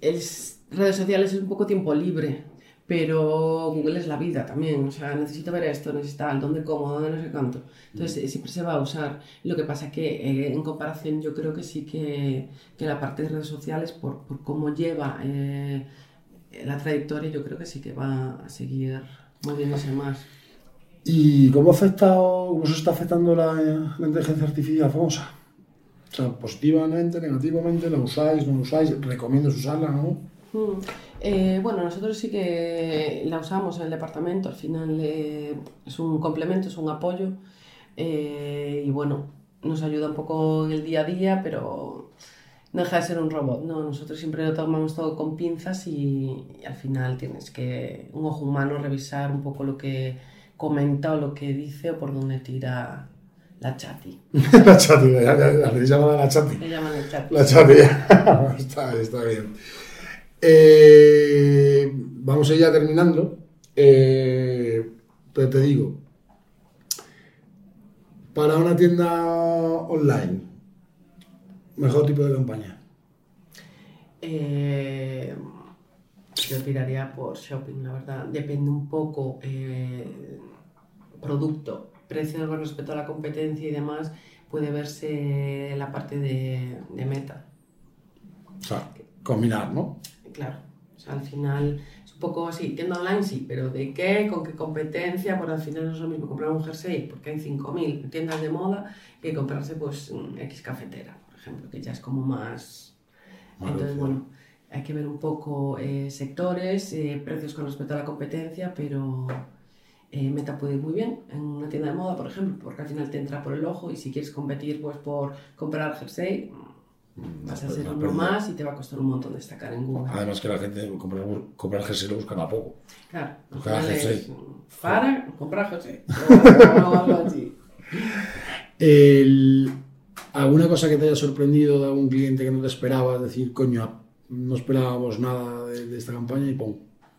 es- redes sociales es un poco tiempo libre, pero Google es la vida también. O sea, necesito ver esto, necesito tal, dónde como, dónde no sé cuánto. Entonces, eh, siempre se va a usar. Lo que pasa que eh, en comparación yo creo que sí que, que la parte de redes sociales, por, por cómo lleva eh, la trayectoria, yo creo que sí que va a seguir moviéndose más. ¿Y cómo, afecta, o cómo se está afectando la, la inteligencia artificial famosa? O sea, positivamente, negativamente, ¿la usáis, no la usáis? ¿Recomiendas usarla, no? Mm. Eh, bueno, nosotros sí que la usamos en el departamento, al final eh, es un complemento, es un apoyo eh, y bueno, nos ayuda un poco en el día a día, pero no deja de ser un robot, ¿no? Nosotros siempre lo tomamos todo con pinzas y, y al final tienes que, un ojo humano, revisar un poco lo que comenta o lo que dice o por dónde tira la chati. la chati, ya, le llaman la chati. Le llaman el chati. La chati, está, está bien. Eh, vamos a ir ya terminando. Eh, pero te digo, para una tienda online, mejor tipo de campaña. Eh, yo tiraría por shopping, la verdad. Depende un poco eh, producto, precio con respecto a la competencia y demás. Puede verse la parte de, de meta, O sea, combinar, ¿no? Claro. O sea, al final es un poco así, tienda online sí, pero ¿de qué? ¿Con qué competencia? Pues al final no es lo mismo comprar un jersey porque hay 5.000 tiendas de moda que comprarse pues X cafetera, por ejemplo, que ya es como más... Entonces, bueno, hay que ver un poco eh, sectores, eh, precios con respecto a la competencia, pero eh, Meta puede ir muy bien en una tienda de moda, por ejemplo, porque al final te entra por el ojo y si quieres competir pues por comprar jersey, vas a ser no, uno más y te va a costar un montón destacar en Google. Además que la gente comprar, comprar jersey lo buscan a poco. Claro, Buscar jersey. para comprar jersey. El- ¿Alguna cosa que te haya sorprendido de algún cliente que no te esperabas? Decir, coño, no esperábamos nada de, de esta campaña y pum.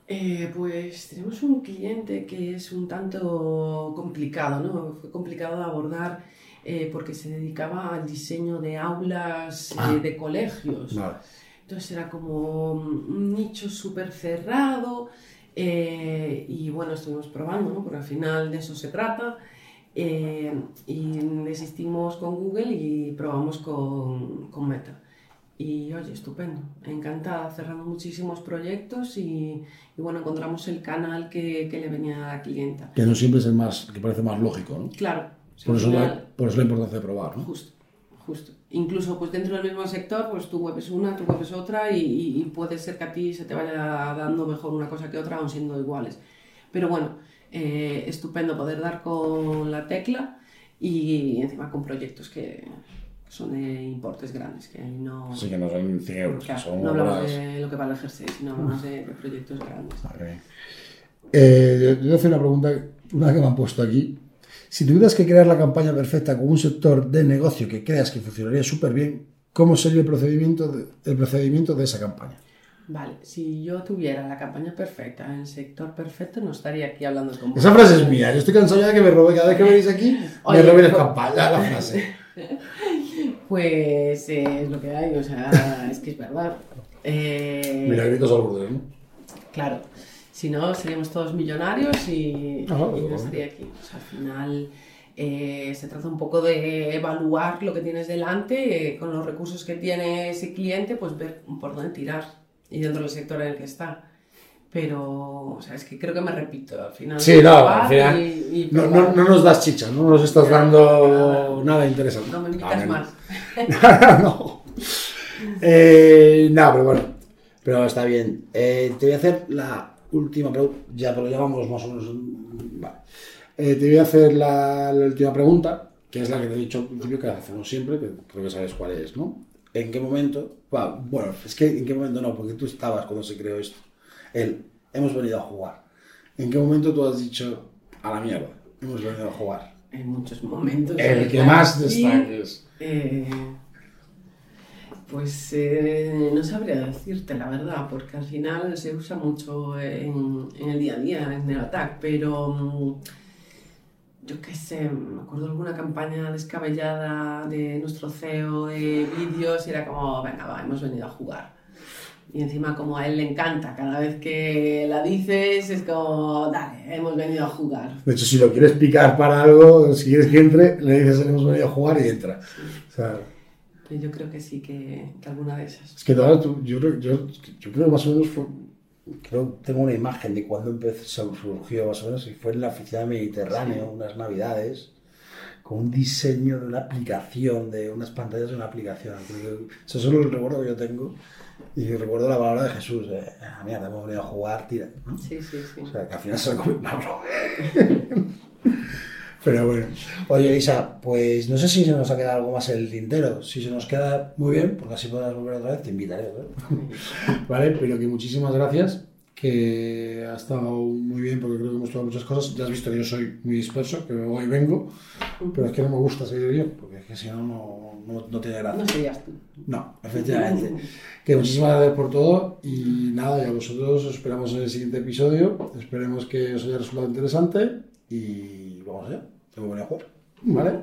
Eh, pues tenemos un cliente que es un tanto complicado, ¿no? Fue complicado de abordar eh, porque se dedicaba al diseño de aulas eh, Ah. de colegios. Vale. Entonces era como un nicho súper cerrado eh, y bueno, estuvimos probando, ¿no? Porque al final de eso se trata Eh, y desistimos con Google y probamos con, con Meta. Y oye, estupendo, encantada, cerrando muchísimos proyectos y, y bueno, encontramos el canal que, que le venía a la clienta. Que no siempre es el más, que parece más lógico, ¿no? Claro, Por eso, la, por eso la importancia de probar, ¿no? Justo, justo. Incluso pues dentro del mismo sector, pues tu web es una, tu web es otra y, y- puede ser que a ti se te vaya dando mejor una cosa que otra, aun siendo iguales. Pero bueno, eh, estupendo poder dar con la tecla y encima con proyectos que son de importes grandes, que no... Así que no son 100 euros, Claro, son no hablamos de lo que vale el jersey, sino hablamos de, proyectos grandes. Eh, yo voy a hacer una pregunta, una que me han puesto aquí. Si tuvieras que crear la campaña perfecta con un sector de negocio que creas que funcionaría súper bien, ¿cómo sería el procedimiento, de, el procedimiento de esa campaña? Vale, si yo tuviera la campaña perfecta, en el sector perfecto, no estaría aquí hablando con Esa frase es mía, yo estoy cansado ya de que me robe, cada vez que venís aquí, me Oye, roben la campaña, la frase. Pues eh, es lo que hay, o sea, es que es verdad. Eh, Milagritos al burde, ¿no? Claro, si no, seríamos todos millonarios y, Ah, y bueno. no estaría aquí. O sea, al final eh, se trata un poco de evaluar lo que tienes delante, eh, con los recursos que tiene ese cliente, pues ver por dónde tirar y dentro del sector en el que está. Pero, o sea, es que creo que me repito, al final. Sí, no, al final y- y No, no, no nos das chicha, no nos estás dando nada interesante. No me invitas Ah, más. no. Eh, no, pero bueno. Pero está bien. Eh, te voy a hacer la última pregunta. Ya, pero ya vamos más o menos. Vale. Eh, te voy a hacer la, la última pregunta, que es la que te he dicho al principio que hacemos siempre, que creo que sabes cuál es, ¿no? ¿En qué momento? Bueno, es que en qué momento no, porque tú estabas cuando se creó esto. El, hemos venido a jugar. ¿En qué momento tú has dicho, a la mierda, hemos venido a jugar? En muchos momentos. El que más destaques. Eh, pues eh, no sabría decirte la verdad, porque al final se usa mucho en, en el día a día, en el ataque, pero mm, yo qué sé, me acuerdo de alguna campaña descabellada de nuestro CEO de vídeos y era como, venga, va, hemos venido a jugar. Y encima como a él le encanta, cada vez que la dices es como, dale, hemos venido a jugar. De hecho, si lo quieres picar para algo, si quieres que entre, le dices hemos venido a jugar y entra. O sea, Yo creo que sí, que, que alguna de esas. es que tú- yo, creo- yo, yo creo que más o menos fue. Creo tengo una imagen de cuando empezó, surgió más o menos, y fue en la oficina Mediterráneo, unas navidades, con un diseño de una aplicación, de unas pantallas de una aplicación. Eso solo el recuerdo que yo tengo. Y recuerdo la palabra de Jesús, eh, ah, mierda, hemos venido a jugar, tira. ¿no? Sí, sí, sí. O sea, que al final se lo comió Pablo. Pero bueno, Oye, Elisa, pues no sé si se nos ha quedado algo más en el tintero. Si se nos queda muy bien, porque así podrás volver otra vez, te invitaré. ¿eh? vale, pero que muchísimas gracias. Que ha estado muy bien porque creo que hemos tocado muchas cosas. Ya has visto que yo soy muy disperso, que me voy y vengo, pero es que no me gusta seguir bien, porque es que si no, no, no, no tiene gracia. No serías tú. No, efectivamente. Que muchísimas gracias por todo y nada, y a vosotros os esperamos en el siguiente episodio. Esperemos que os haya resultado interesante y vamos allá. Que venir a jugar. ¿Vale?